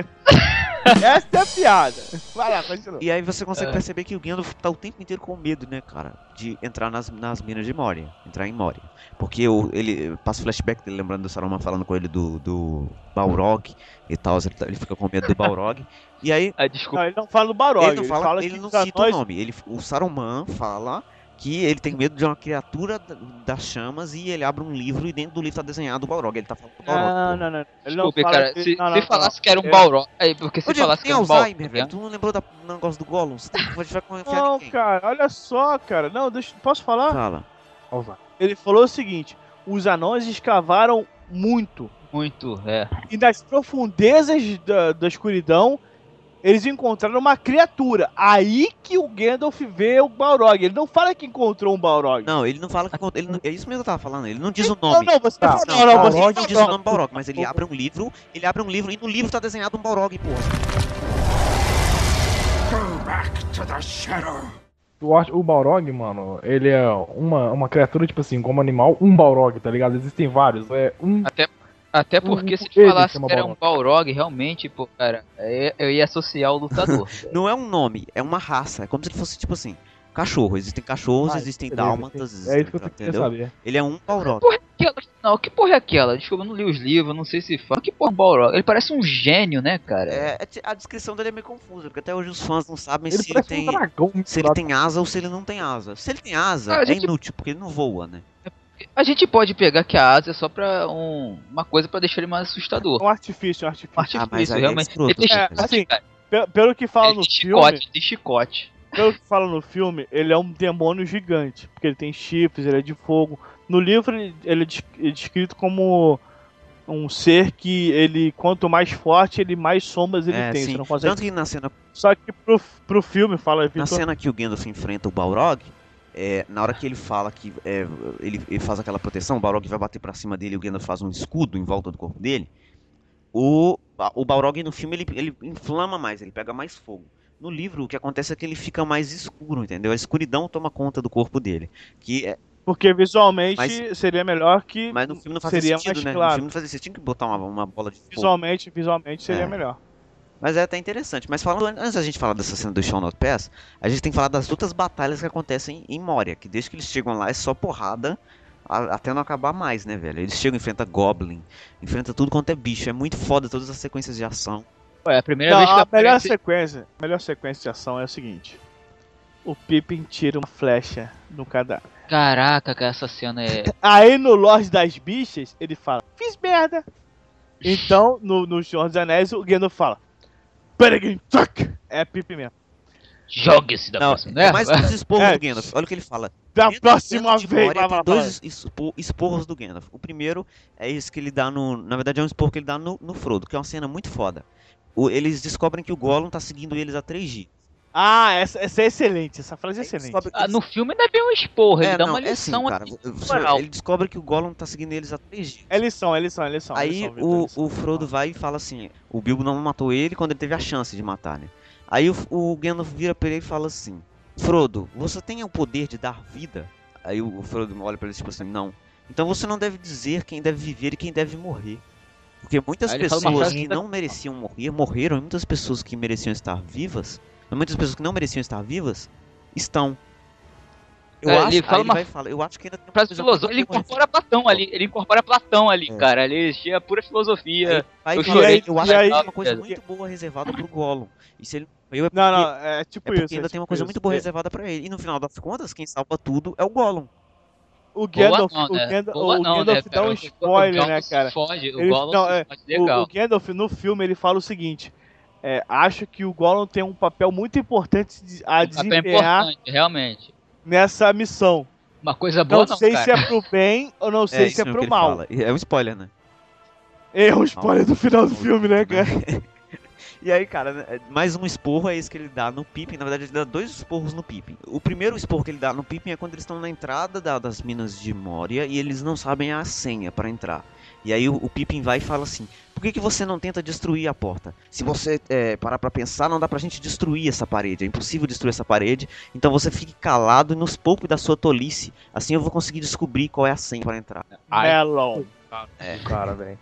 <laughs> Essa é a piada. Vai lá, continua. E aí você consegue É. perceber que o Gandalf tá o tempo inteiro com medo, né, cara? De entrar nas, nas minas de Moria. Entrar em Moria. Porque o, ele passa o flashback dele lembrando do Saruman falando com ele do, do Balrog e tal. Ele, tá- ele fica com medo do Balrog. E aí Ah, desculpa. Não, ele não fala do Balrog, ele não fala, ele que não os cita o anões- nome. Ele, o Saruman fala que ele tem medo de uma criatura da- das chamas e ele abre um livro e dentro do livro tá desenhado o Balrog. Ele tá falando do Balrog. Não, pô. não, não. Ele não cara. que- Se, não, não, se não, falasse não. que era um Balrog. Aí, porque se Ô, falasse que era um Balrog. Alzheimer, velho. Tu não lembrou da- do negócio do Gollum? Você vai confiar Não, ninguém. cara, olha só, cara. Não, deixa, posso falar? Fala. Ele falou o seguinte: os anões escavaram muito. Muito, é. E nas profundezas da, da escuridão, eles encontraram uma criatura. Aí que o Gandalf vê o Balrog. Ele não fala que encontrou um Balrog. Não, ele não fala que. Ele não- é isso mesmo que eu tava falando. Ele não diz o Não, nome. não, você tá Não, não, você Balrog tá não diz o nome Balrog, mas ele abre um livro, ele abre um livro e no livro tá desenhado um Balrog, porra. Go back to the shadow. Acho o Balrog, mano, ele é uma, uma criatura, tipo assim, como animal, um Balrog, tá ligado? Existem vários. É um. Até, até porque Um- se ele falasse que era um Balrog, realmente, pô, cara, é- eu ia associar o lutador. <laughs> Não é um nome, é uma raça. É como se ele fosse tipo assim: cachorro. Existem cachorros, Ah, existem beleza, dálmatas. É Existem, isso que eu entendeu? saber. Ele é um Balrog. porra é aquela? Não, que porra é aquela? Desculpa, eu não li os livros, não sei se fala. Que porra é um Balrog? Ele parece um gênio, né, cara? É, é- a descrição dele é meio confusa, porque até hoje os fãs não sabem Ele se ele tem. um dragão Se ele tem asa ou se ele não tem asa. Se ele tem asa, Ah, é gente- inútil, porque ele não voa, né? A gente pode pegar que a asa é só pra um, uma coisa pra deixar ele mais assustador. Um artifício, um artifício. Um artifício, mas aí é realmente. ele? É, chicote, assim, Pelo que fala Ele no tem filme, chicote, ele tem chicote. pelo que fala no filme, ele é um demônio gigante, porque ele tem chifres, ele é de fogo. No livro ele, ele é des- é descrito como um ser que ele quanto mais forte, ele mais sombras ele é, tem. sim. Você não consegue. Tanto que na cena, Só que pro, pro filme fala na Vitor, cena que o Gandalf enfrenta o Balrog, é, na hora que ele fala que é, ele, ele faz aquela proteção, o Balrog vai bater pra cima dele e o Gandalf faz um escudo em volta do corpo dele, o, o Balrog no filme ele, ele inflama mais, ele pega mais fogo. No livro, o que acontece é que ele fica mais escuro, entendeu? A escuridão toma conta do corpo dele. Que é, porque visualmente Mas- seria melhor que mas no filme não faz seria sentido, mais né? No claro. filme não fazia sentido, tinha que botar uma, uma bola de fogo. Visualmente, visualmente seria É. melhor. Mas é até interessante. Mas falando antes da gente falar dessa cena do Shaun Not Pass, a gente tem que falar das outras batalhas que acontecem em Moria, que desde que eles chegam lá é só porrada a- até não acabar mais, né, velho? Eles chegam, enfrenta Goblin, enfrenta tudo quanto é bicho. É muito foda todas as sequências de ação. Ué, a primeira Não, vez que a melhor aparece... sequência, a melhor sequência de ação é o seguinte. O Pippin tira uma flecha no cadáver. Caraca, cara, essa cena é. <laughs> Aí no Lorde das Bichas, ele fala, fiz merda. Então, no, no Senhor dos Anéis, o Gandalf fala, Peregrine Tuck! É Pippin mesmo. Jogue-se da Não, próxima, é mais um dos esporros É. do Gandalf. Olha o que ele fala. Da Dentro- próxima vez, Moria vai, tem vai, dois expo- esporros do Gandalf. O primeiro é esse que ele dá no. Na verdade, é um esporro que ele dá no, no Frodo, que é uma cena muito foda. O- eles descobrem que o Gollum tá seguindo eles há três dias. Ah, essa, essa é excelente, essa frase é excelente. Ah, no filme ainda vem um esporro, ele É, dá não, uma é assim, lição cara. aqui. Você- moral. Ele descobre que o Gollum tá seguindo eles há três dias. É lição, é lição, é lição. é Aí lição, o, lição. o Frodo vai e fala assim: o Bilbo não matou ele quando ele teve a chance de matar, né? Aí o, o Gandalf vira pra ele e fala assim: Frodo, você tem o poder de dar vida? Aí o, Frodo olha pra ele tipo assim: não. Então você não deve dizer quem deve viver e quem deve morrer. Porque muitas uma pessoas que- não mereciam morrer morreram, e muitas pessoas que mereciam estar vivas, muitas pessoas que não mereciam estar vivas, estão. Eu É, acho, ele fala aí uma vai e fala, eu acho que ainda tem Frase filosófica, ele incorpora Platão ali, ele incorpora Platão ali, É. cara, ele tinha pura filosofia. Aí Eu fala, chorei, eu acho que aí- tem uma coisa é. muito boa reservada pro Gollum. E se ele morreu é porque, Não, não, é tipo é porque isso. ainda é tem uma tipo coisa isso. muito boa É, reservada pra ele. E no final das contas, quem salva tudo é o Gollum. O Gandalf, não, o né? Gandalf, Boa o não, Gandalf né, dá um O- spoiler, o né, cara? Fode, o Ele- Gollum não, é, O, legal. o Gandalf, no filme, ele fala o seguinte: é, acho que o Gollum tem um papel muito importante de- a é desempenhar importante, realmente. nessa missão. Uma coisa boa Não, não, sei cara. se é pro bem ou não sei se é pro mal. fala. É um spoiler, né? É um spoiler do final do filme, né, cara? <laughs> E aí, cara, né, mais um esporro é esse que ele dá no Pippin. Na verdade, ele dá dois esporros no Pippin. O primeiro esporro que ele dá no Pippin é quando eles estão na entrada da- das minas de Moria e eles não sabem a senha para entrar. E aí o, o Pippin vai e fala assim: Por que, que você não tenta destruir a porta? Se você é, parar pra pensar, não dá pra gente destruir essa parede. É impossível destruir essa parede. Então você fique calado e nos poupe da sua tolice. Assim eu vou conseguir descobrir qual é a senha para entrar. Melon. É. Cara, velho.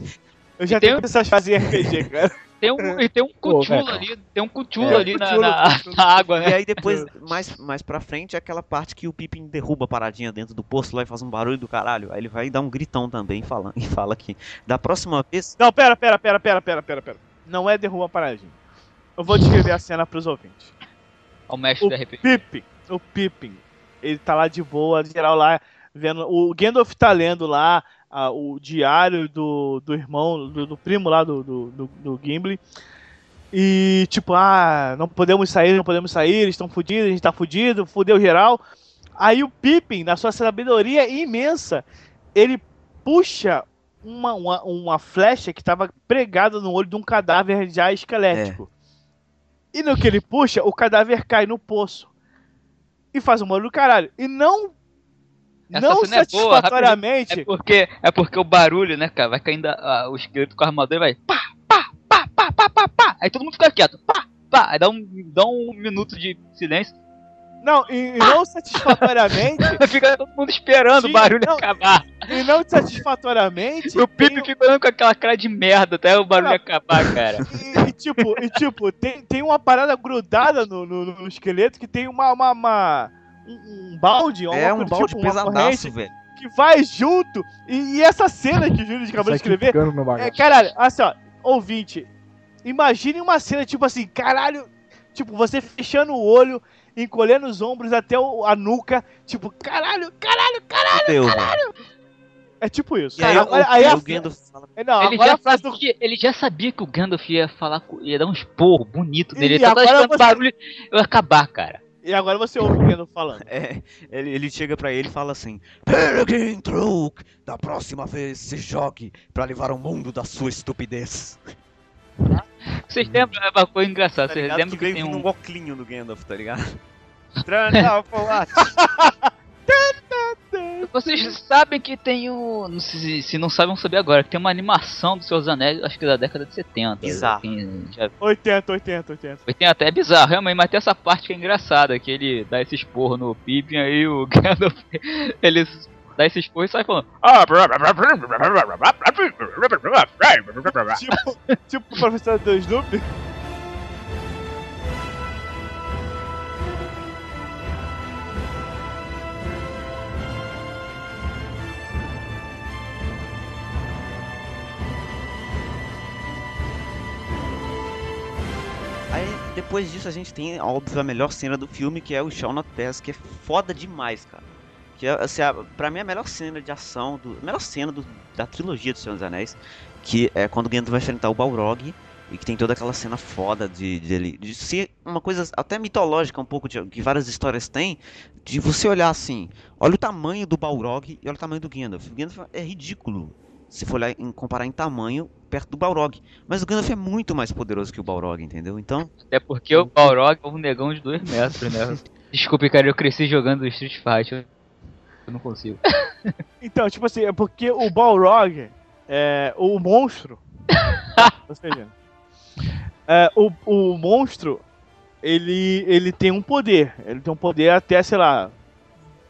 Eu já E tenho essas fases em RPG, cara. Tem um, <laughs> e tem um Pô, cutulo velho. ali, tem um cutulo É, ali na, na- <laughs> na água, E né? aí depois, <laughs> mais, mais pra frente, é aquela parte que o Pippin derruba a paradinha dentro do poço lá e faz um barulho do caralho. Aí ele vai dar um gritão também fala, e fala que da próxima vez. Não, pera, pera, pera, pera, pera, pera, pera. Não é derrubar paradinha. Eu vou descrever a cena pros ouvintes. O mestre O da RPG. Pippin, o Pippin, ele tá lá de boa, geral lá, vendo. O Gandalf tá lendo lá ah, o diário do, do irmão, do, do primo lá do, do, do, do Gimli. E tipo, ah, não podemos sair, não podemos sair, eles estão fudidos, a gente tá fudido, fudeu geral. Aí o Pippin, na sua sabedoria imensa, ele puxa uma, uma, uma flecha que tava pregada no olho de um cadáver já esquelético. E no que ele puxa, o cadáver cai no poço. E faz um barulho do caralho. E não. Essa não cena é boa, satisfatoriamente. É porque, é porque o barulho, né, cara, vai caindo a- a- o esqueleto com a armadura e vai pá, pá, pá, pá, pá, pá, pá. Aí todo mundo fica quieto, pá, pá. Aí dá um, dá um minuto de silêncio. Não, e, e não satisfatoriamente. <laughs> fica todo mundo esperando o Sim, barulho não. acabar. e não satisfatoriamente. E o Pipe tem- fica olhando com aquela cara de merda até o barulho Não. acabar, cara. <laughs> E, e, tipo, e, tipo tem, tem uma parada grudada no, no, no esqueleto que tem uma. uma, uma- um, um balde, É um balde tipo, pesadaço, velho. que vai junto. E, e essa cena que o Júlio acabou de escrever É, caralho, assim, ó, ouvinte, imagine uma cena tipo assim, caralho, tipo, você fechando o olho, encolhendo os ombros até o- a nuca, tipo, caralho, caralho, caralho. Fudeu, velho. É tipo isso. E aí, Cara, agora- aí o a- Gandalf fala. Não, Ele agora já, frase do. sabia, ele já sabia que o Gandalf ia falar, com- ia dar um esporro bonito nele. Ele tava esperando o barulho eu ia acabar, cara. E agora você ouve o Gandalf falando. É, ele, ele chega pra ele e fala assim: Peregrine Truk, da próxima vez se jogue pra levar o mundo da sua estupidez. Vocês lembram? É uma coisa engraçada. Tá Vocês lembram que que tem um um. goclinho do Gandalf, tá ligado? <laughs> What? Vocês sabem que tem o. Não sei se, se não sabem, vão saber agora. Que tem uma animação do Senhor dos Anéis, acho que da década de 70. Bizarro. Quem já 80, 80, 80. Tem até é bizarro, realmente, mas tem essa parte que é engraçada, que ele dá esse esporro no Pippin, aí o Gandalf, ele dá esse esporro e sai falando "Ah, tipo, tipo o professor do Snoopy. Depois disso a gente tem, óbvio, a melhor cena do filme, que é o Shaun of Pass, que é foda demais, cara. Que é, assim, a, pra mim a melhor cena de ação, do, a melhor cena do- da trilogia do Senhor dos Anéis, que é quando o Gandalf vai enfrentar o Balrog, e que tem toda aquela cena foda de, de, de ser uma coisa até mitológica um pouco, de, que várias histórias têm, de você olhar assim, olha o tamanho do Balrog e olha o tamanho do Gandalf. O Gandalf é ridículo, se for olhar em, comparar em tamanho perto do Balrog. Mas o Gandalf é muito mais poderoso que o Balrog, entendeu? Então, Até porque o Balrog é um negão de 2 metros, né? <laughs> Desculpe, cara, eu cresci jogando Street Fighter. Eu não consigo. <laughs> Então, tipo assim, é porque o Balrog, é, o monstro, <laughs> ou seja, é, o, o monstro, ele, ele tem um poder, ele tem um poder até, sei lá,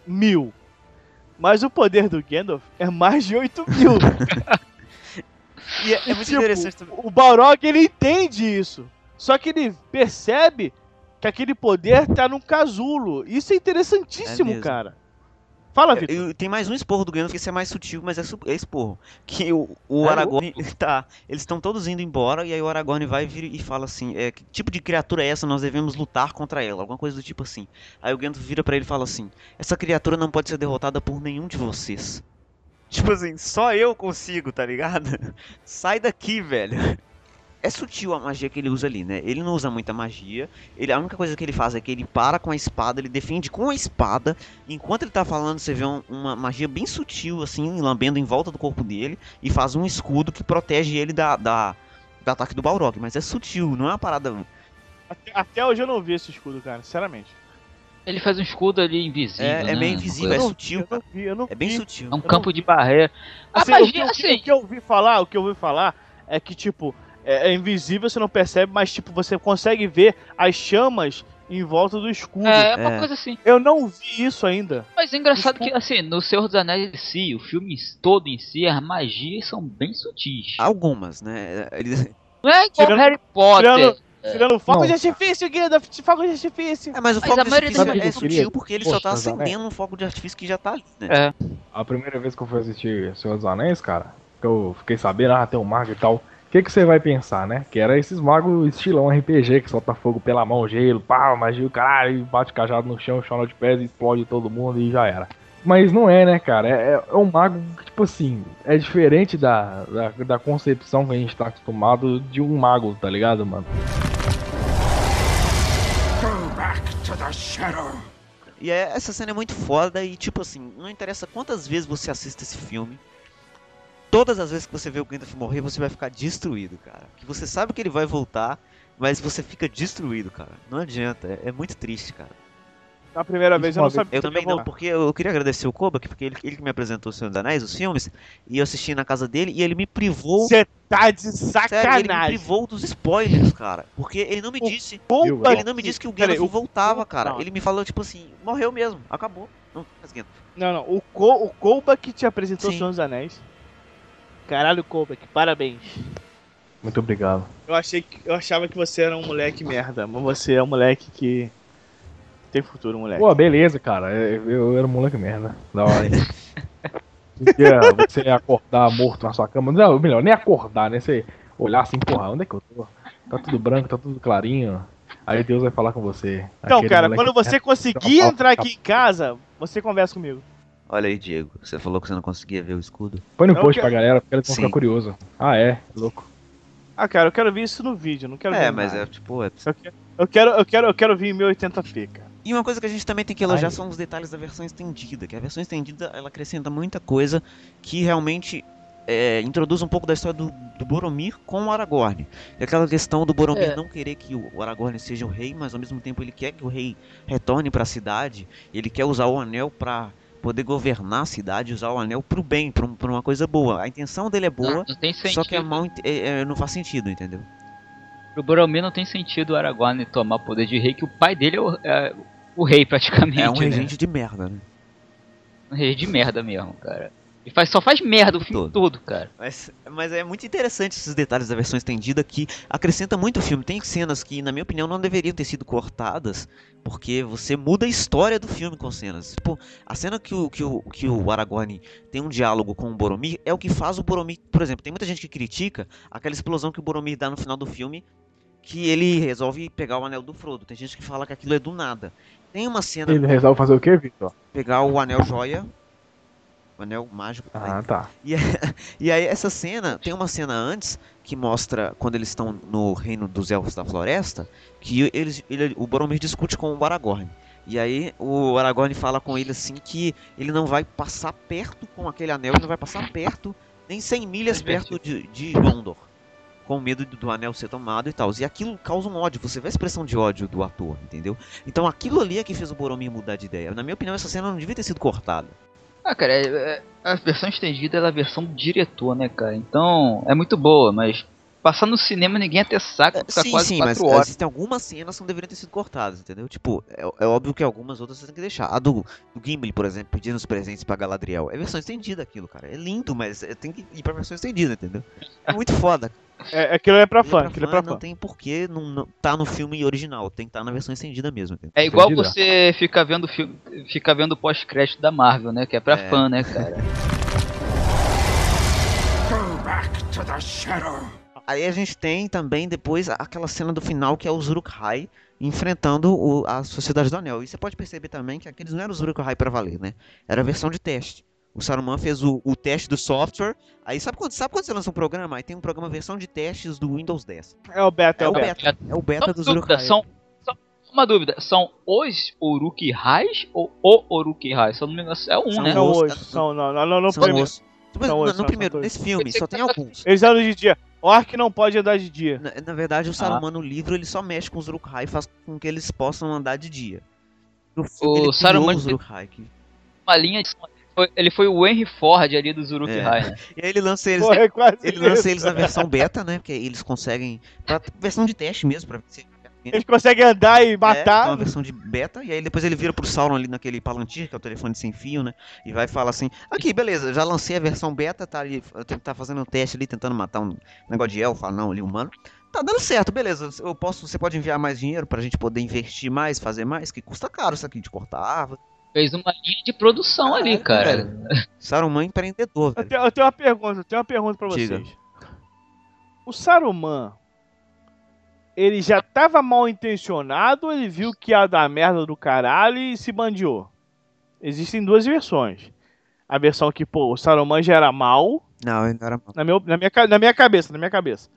mil. Mas o poder do Gandalf é mais de 8 mil. <laughs> e é, é muito Tipo, interessante também. o Balrog, ele entende isso. Só que ele percebe que aquele poder tá num casulo. Isso é interessantíssimo, É cara. Fala, Vitor. E tem mais um esporro do Gandalf que esse é mais sutil, mas é, é esporro. Que o, o É, Aragorn. <laughs> Tá, eles estão todos indo embora e aí o Aragorn vai vir e fala assim: é, Que tipo de criatura é essa? Nós devemos lutar contra ela. Alguma coisa do tipo assim. Aí o Gandalf vira pra ele e fala assim: Essa criatura não pode ser derrotada por nenhum de vocês. Tipo assim, só eu consigo, tá ligado? <laughs> Sai daqui, velho. É sutil a magia que ele usa ali, né? Ele não usa muita magia. Ele, a única coisa que ele faz é que ele para com a espada, ele defende com a espada. Enquanto ele tá falando, você vê um- uma magia bem sutil, assim, lambendo em volta do corpo dele. E faz um escudo que protege ele da, da, do ataque do Balrog, mas é sutil, não é uma parada. Até, até hoje eu não vi esse escudo, cara, sinceramente. Ele faz um escudo ali invisível. É, é né? meio Uma invisível, é Eu não sutil. vi, eu não vi, eu não É bem vi. sutil. É um campo de barreira. A Assim, magia, o que- assim, o que eu ouvi falar, o que eu ouvi falar é que, tipo, é, é invisível, você não percebe, mas, tipo, você consegue ver as chamas em volta do escudo. é uma É. coisa assim. Eu não vi isso ainda. Mas é engraçado Escudo. que, assim, no Senhor dos Anéis em si, o filme todo em si, as magias são bem sutis. Algumas, né? Eles... Não é igual Tirando- Harry Potter. tirando- Tirando fogo Não. de artifício, Gandalf, fogo de artifício. É, mas o Mas fogo a de artifício é sutil porque ele só tá Poxa, Zé, acendendo um fogo de artifício que já tá ali, né? É. A primeira vez que eu fui assistir Senhor dos Anéis, cara, que eu fiquei sabendo, ah, tem um mago e tal. O que, que você vai pensar, né? Que era esses magos estilão RPG, que solta fogo pela mão, gelo, pá, magia, o caralho, e bate cajado no chão, chão de pés, explode todo mundo e já era. Mas não é, né, cara? É, é um mago que, tipo assim, é diferente da, da, da concepção que a gente tá acostumado de um mago, tá ligado, mano? Go back to the shadow. E é- essa cena é muito foda e, tipo assim, não interessa quantas vezes você assista esse filme, todas as vezes que você vê o Gandalf morrer, você vai ficar destruído, cara. Que você sabe que ele vai voltar, mas você fica destruído, cara. Não adianta, é, é muito triste, cara. Na primeira vez eu não sabia. Eu que também não, porque eu queria agradecer o Koba, porque ele, ele que me apresentou o Senhor dos Anéis, os filmes, e eu assisti na casa dele e ele me privou. Você tá de Sério, ele me sacanagem. privou dos spoilers, cara. Porque ele não me O disse. Ele não me disse que o Peraí, Gandalf o- voltava, cara. não. Ele me falou, tipo assim, morreu mesmo, acabou. Não. Não, não. O, Co, o Kolba que te apresentou o Sim. Senhor dos Anéis. Caralho, que parabéns. Muito obrigado. Eu achei que eu achava que você era um moleque merda, mas você é um moleque que tem futuro, moleque. Pô, beleza, cara. Eu, eu era um moleque merda. Da hora, hein? <laughs> Você acordar morto na sua cama. Não, melhor, nem acordar, né? Você olhar assim, porra, onde é que eu tô? Tá tudo branco, tá tudo clarinho. Aí Deus vai falar com você. então, cara, quando você conseguir entrar aqui em casa, você conversa comigo. Olha aí, Diego. Você falou que você não conseguia ver o escudo. Põe no Eu post quero- pra galera, porque eles vão ficar curiosos. Ah, é? Louco. Ah, cara, eu quero ver isso no vídeo, não quero ver É, mas nada. é tipo. é- Eu quero, eu quero, eu quero, eu quero vir em 1080p, cara. E uma coisa que a gente também tem que elogiar Ai. são os detalhes da versão estendida. Que a versão estendida ela acrescenta muita coisa que realmente é, introduz um pouco da história do, do Boromir com o Aragorn. E aquela questão do Boromir É. não querer que o Aragorn seja o rei, mas ao mesmo tempo ele quer que o rei retorne para a cidade. Ele quer usar o anel para poder governar a cidade, usar o anel pro bem, pra, pra uma coisa boa. A intenção dele é boa, Não, não só que é mal, é- é- não faz sentido, entendeu? Pro Boromir não tem sentido o Aragorn tomar poder de rei, que o pai dele é o, é o rei praticamente. É um né? regente de merda, né? Um rei de merda mesmo, cara. Ele faz, só faz merda o filme Todo. todo, cara. Mas, mas é muito interessante esses detalhes da versão estendida que acrescenta muito o filme. Tem cenas que, na minha opinião, não deveriam ter sido cortadas, porque você muda a história do filme com cenas. Tipo, a cena que o, que o, que o Aragorn tem um diálogo com o Boromir é o que faz o Boromir. Por exemplo, tem muita gente que critica aquela explosão que o Boromir dá no final do filme, que ele resolve pegar o anel do Frodo. Tem gente que fala que aquilo é do nada. Tem uma cena Ele resolve fazer o quê, Victor? pegar o anel joia. O anel mágico. Ah, tá. E, <laughs> e aí essa cena, tem uma cena antes que mostra quando eles estão no reino dos elfos da floresta, que eles, ele- o Boromir discute com o Aragorn. E aí o Aragorn fala com ele assim que ele não vai passar perto com aquele anel, ele não vai passar perto, nem 100 milhas É perto de, de Gondor. Com medo do anel ser tomado e tal. E aquilo causa um ódio, você vê a expressão de ódio do ator, entendeu? Então aquilo ali é que fez o Boromir mudar de ideia. Na minha opinião, essa cena não devia ter sido cortada. Ah, cara, é- é- a versão estendida é a versão diretor, né, cara? Então, é muito boa, mas passar no cinema ninguém ia ter saco pra ficar sim, quase sim, 4 mas horas. existem algumas cenas que não deveriam ter sido cortadas, entendeu? Tipo, é, é óbvio que algumas outras você tem que deixar. A do, do Gimli, por exemplo, pedindo os presentes pra Galadriel. É versão estendida aquilo, cara. É lindo, mas é- tem que ir pra versão estendida, entendeu? É muito foda. É, aquilo é pra Aquilo fã, aquilo é pra Não fã. tem porquê não, não tá no filme original. Tem que estar na versão estendida mesmo, entendeu? É igual Entendida? você ficar vendo filme, ficar vendo pós-crédito da Marvel, né? Que é pra É. fã, né, cara? Go back to the shadow. Aí a gente tem também depois aquela cena do final que é os Uruk-hai enfrentando o- a Sociedade do Anel. E você pode perceber também que aqueles não eram os Uruk-hai pra valer, né? Era a versão de teste. O Saruman fez o, o teste do software. Aí sabe quando, sabe quando você lança um programa? Aí tem um programa versão de testes do Windows 10. É o beta, É é o o beta. beta. É o Só beta uma dos dúvida, são, são- uma dúvida, são os Uruk-hais ou o Uruk-hai? Se eu não me engano, é um, São né? São os- hoje, são, não, não, não, não, São primeiro. os- São no, os- no são- primeiro, nesse filme, só tem tá- alguns. Eles eram de dia. Orc não pode andar de dia. Na, na verdade, o Saruman no livro ele só mexe com os Uruk-hai e faz com que eles possam andar de dia. No filme, O ele Saruman- os Uruk-hai. que- Uma linha de... foi- Ele foi o Henry Ford ali dos Uruk-hai, É. né? <laughs> E aí ele lança eles, Pô, é ele lança isso. eles na versão beta, né? Porque eles conseguem. Pra, versão de teste mesmo, pra ver se. Eles conseguem andar e É, matar. é uma versão de beta, e aí depois ele vira pro Sauron ali naquele Palantir, que é o telefone sem fio, né? E vai falar assim: aqui, beleza, já lancei a versão beta, tá ali, tá fazendo um teste ali, tentando matar um negócio de elfo, não, ali humano. Tá dando certo, beleza. Eu posso, você pode enviar mais dinheiro pra gente poder investir mais, fazer mais, que custa caro isso aqui de cortar árvore. Fez uma linha de produção ali, cara. Saruman é empreendedor, Eu velho. tenho, eu tenho uma pergunta, eu tenho uma pergunta pra Diga. vocês. O Saruman, ele já tava mal intencionado ele viu que ia dar merda do caralho e se bandiou? Existem duas versões. A versão que, pô, o Saruman já era mal, Não, ele não era mal. na, meu, na, minha, na minha cabeça, na minha cabeça.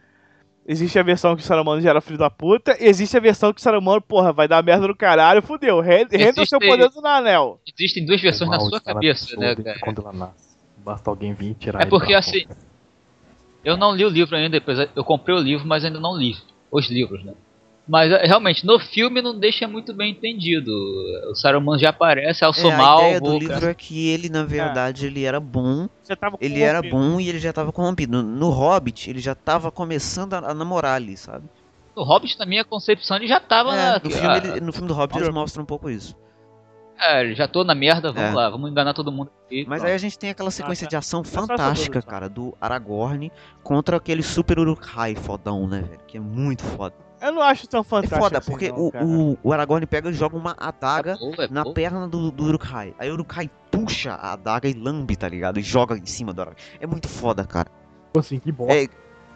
Existe a versão que o Saruman já era filho da puta, e existe a versão que o Saruman, porra, vai dar merda do caralho, fudeu. Re- Renda o seu Existe- poder do anel. Existem duas versões na sua cabeça, né, cara? Quando ela nasce. Basta alguém vir e tirar É porque assim, eu não li o livro ainda, depois eu comprei o livro, mas ainda não li os livros, né? Mas é, realmente, no filme não deixa muito bem entendido. O Saruman já aparece, sou É, mal, a ideia do livro é que ele, na verdade, ele era bom Ele era bom e ele já tava corrompido. No, no Hobbit, ele já tava começando a, a namorar ali, sabe? No Hobbit, na minha concepção, ele já tava É, na... no, filme, ele- no filme do Hobbit eles mostram um pouco isso. É, já tô na merda, vamos É. lá, vamos enganar todo mundo aqui. Mas pronto. aí a gente tem aquela sequência tá. de ação só essa fantástica, cara, do Aragorn contra aquele super Uruk-hai fodão, né, velho? Que é muito foda. Eu não acho tão É fantástico. foda, assim, porque não, o, o, o Aragorn pega e joga uma adaga É boa, é na boa. perna do, do Uruk-hai. Aí o Uruk-hai puxa a adaga e lambe, tá ligado? E joga em cima do Aragorn. É muito foda, cara. Tipo assim, que bom. É,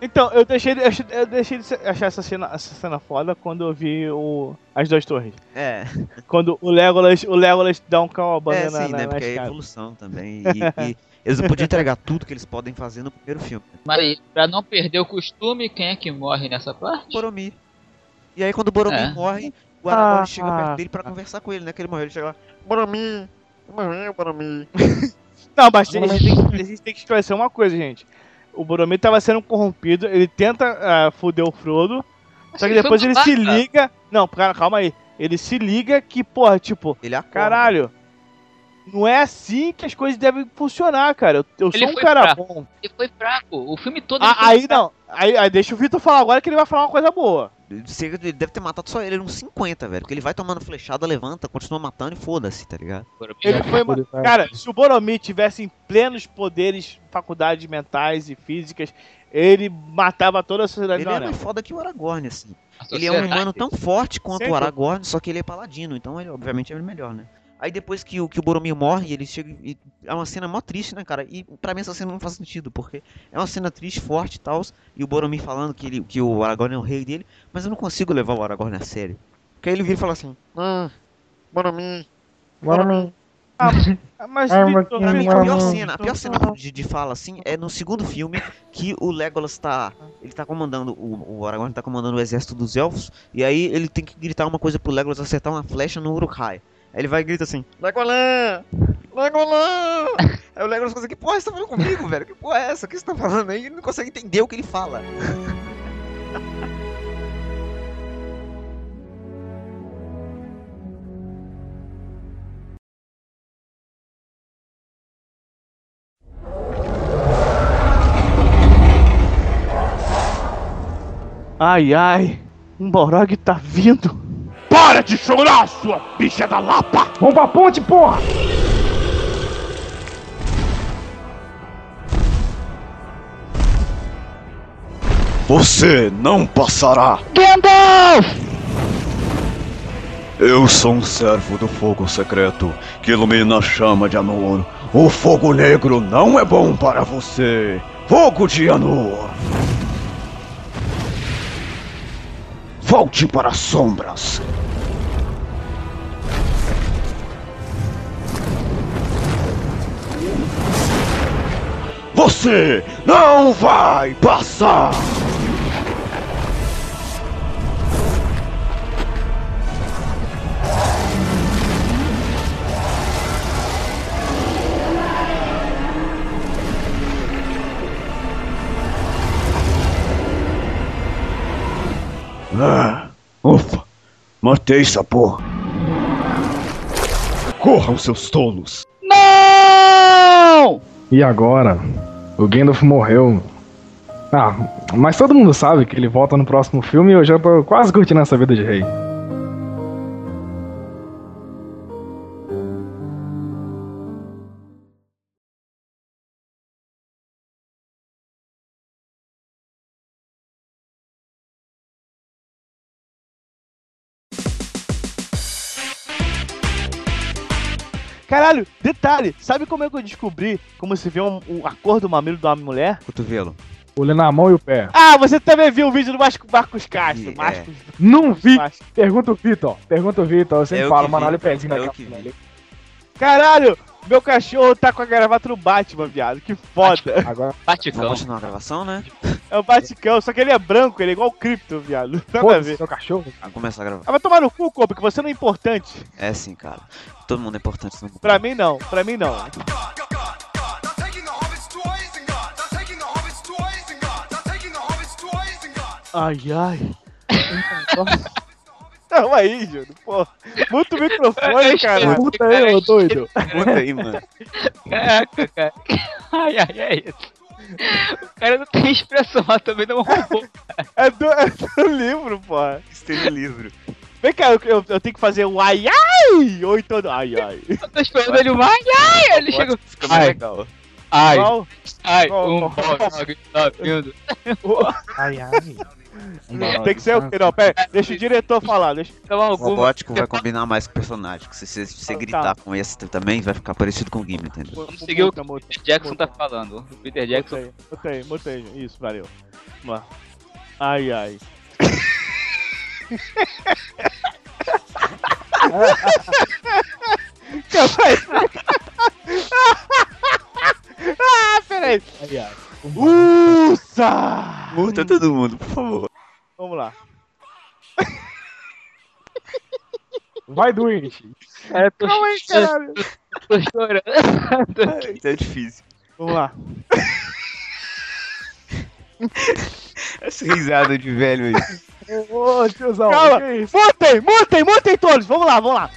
Então, eu deixei, de- eu deixei de achar essa cena, essa cena foda quando eu vi o, as duas torres. é, Quando o Legolas, o Legolas dá um calabana é na, sim, na, né? na Porque é evolução também. E, e <laughs> eles não podiam entregar tudo que eles podem fazer no primeiro filme. Mas pra não perder o costume, quem é que morre nessa parte? Boromir. E aí quando o Boromir É. morre, o Aragorn Ah, chega perto ah. dele pra conversar com ele, né? Que ele morreu, ele chega lá, Boromir, morreu, Boromir. Não, mas a gente, tem, que- a gente tem que esclarecer uma coisa, gente. O Boromir tava sendo corrompido, ele tenta ah, foder o Frodo, só que Ele depois ele se liga. Não, cara, calma aí. Ele se liga que, porra, tipo, Ele acorda. caralho, não é assim que as coisas devem funcionar, cara. Eu, eu Ele sou um foi cara fraco. bom. Ele foi fraco. O filme todo Ah, aí fraco. não. Aí, aí deixa o Vitor falar agora que ele vai falar uma coisa boa. Ele deve ter matado só ele, ele uns 50, velho. Porque ele vai tomando flechada, levanta, continua matando e foda-se, tá ligado? Ele foi. Cara, se o Boromir tivesse em plenos poderes, faculdades mentais e físicas, ele matava toda a sociedade Ele é mais foda que o Aragorn, assim. Ele é um humano tão forte quanto Sem o Aragorn, só que ele é paladino, então ele obviamente é melhor, né? Aí depois que o, que o Boromir morre, ele chega e é uma cena mó triste, né, cara? E pra mim essa cena não faz sentido, porque é uma cena triste, forte e tal, e o Boromir falando que, ele, que o Aragorn é o rei dele, mas eu não consigo levar o Aragorn a sério. Porque aí ele vira e fala assim, ah, Boromir, Boromir. Ah, <laughs> Mas, mim, Vitor, a pior cena, a pior cena de, de fala assim é no segundo filme que o Legolas tá. Ele tá comandando. O, o Aragorn tá comandando o exército dos elfos. E aí ele tem que gritar uma coisa pro Legolas acertar uma flecha no Uruk-hai. Aí ele vai e grita assim: Legolas! <laughs> Legolas! aí o Legolas fala assim: Que porra você tá falando comigo, velho? Que porra é essa? O que você tá falando aí? Ele não consegue entender o que ele fala. Ai, ai. Um Borog tá vindo. Para de chorar, sua bicha da lapa! Vamos pra ponte, porra! Você não passará! Gandalf! Eu sou um servo do fogo secreto que ilumina a chama de Anor. O fogo negro não é bom para você. Fogo de Anor! Volte para as sombras. Você não vai passar! Ah, ufa, matei essa porra. Corram, seus tolos. Não! E agora? O Gandalf morreu. Ah, mas todo mundo sabe que ele volta no próximo filme e eu já tô quase curtindo essa vida de rei. Caralho, detalhe, sabe como é que eu descobri como se vê um, um- a cor do mamilo de uma mulher? Cotovelo. Olho na mão e o pé. Ah, você também viu o vídeo do Marcos, Castro. Vi, Marcos Não vi! Pergunta o Vitor. Pergunta o Vitor. Eu sempre Eu falo, mano, olha o pezinho ali. Caralho, meu cachorro tá com a gravata no Batman, viado. Que foda. Agora, Vamos Baticão. continuar a gravação, né? É o Baticão, só que ele é branco, ele é igual o Crypto, viado. <laughs> Nada a foda-se ver. seu cachorro. Vamos começar a gravar. Ah, vai tomar no cu, Kobe, que você não é importante. É sim, cara. Todo mundo é importante no mundo. Pra mim não, pra mim não. Ai, ai. <laughs> Calma aí, Júlio, pô. Muta o microfone, <laughs> cara. Puta aí, ô doido. Conta aí, mano. Caraca, cara. <laughs> Ai, ai, é isso. O cara não tem expressão, mas também não roubou. É do, é do livro, pô. No livro. Vem cá, eu, eu, eu tenho que fazer o ai, ai. Ou então, ai, ai. Eu tô esperando ele vai, ai, ele chegou. Fica mais Ai. legal. Ai, Qual? ai, qual- um qual- box tá vindo. Ai, Tem que ser o quê? Não, pera, deixa o diretor falar. Deixa... O robótico vai combinar mais com o personagem. Se você, se você Tá. gritar com esse também, vai ficar parecido com o Gimli, entendeu? Vamos seguir o que o Peter Jackson tá falando. O Peter Jackson. muta aí. Isso, valeu. Vamos lá. Ai, ai. <laughs> Calma aí. <laughs> ah, peraí. Ai, ai. Usa! Multa todo mundo, por favor. Vamos lá. Vai doente. É, tô, Calma aí, caralho. tô chorando. Isso é difícil. Vamos lá. <laughs> Essa risada de velho aí. Ô, tiozão, Calma. isso? Mutem, mutem, mutem todos. Vamos lá, vamos lá.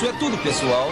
Isso é tudo, pessoal.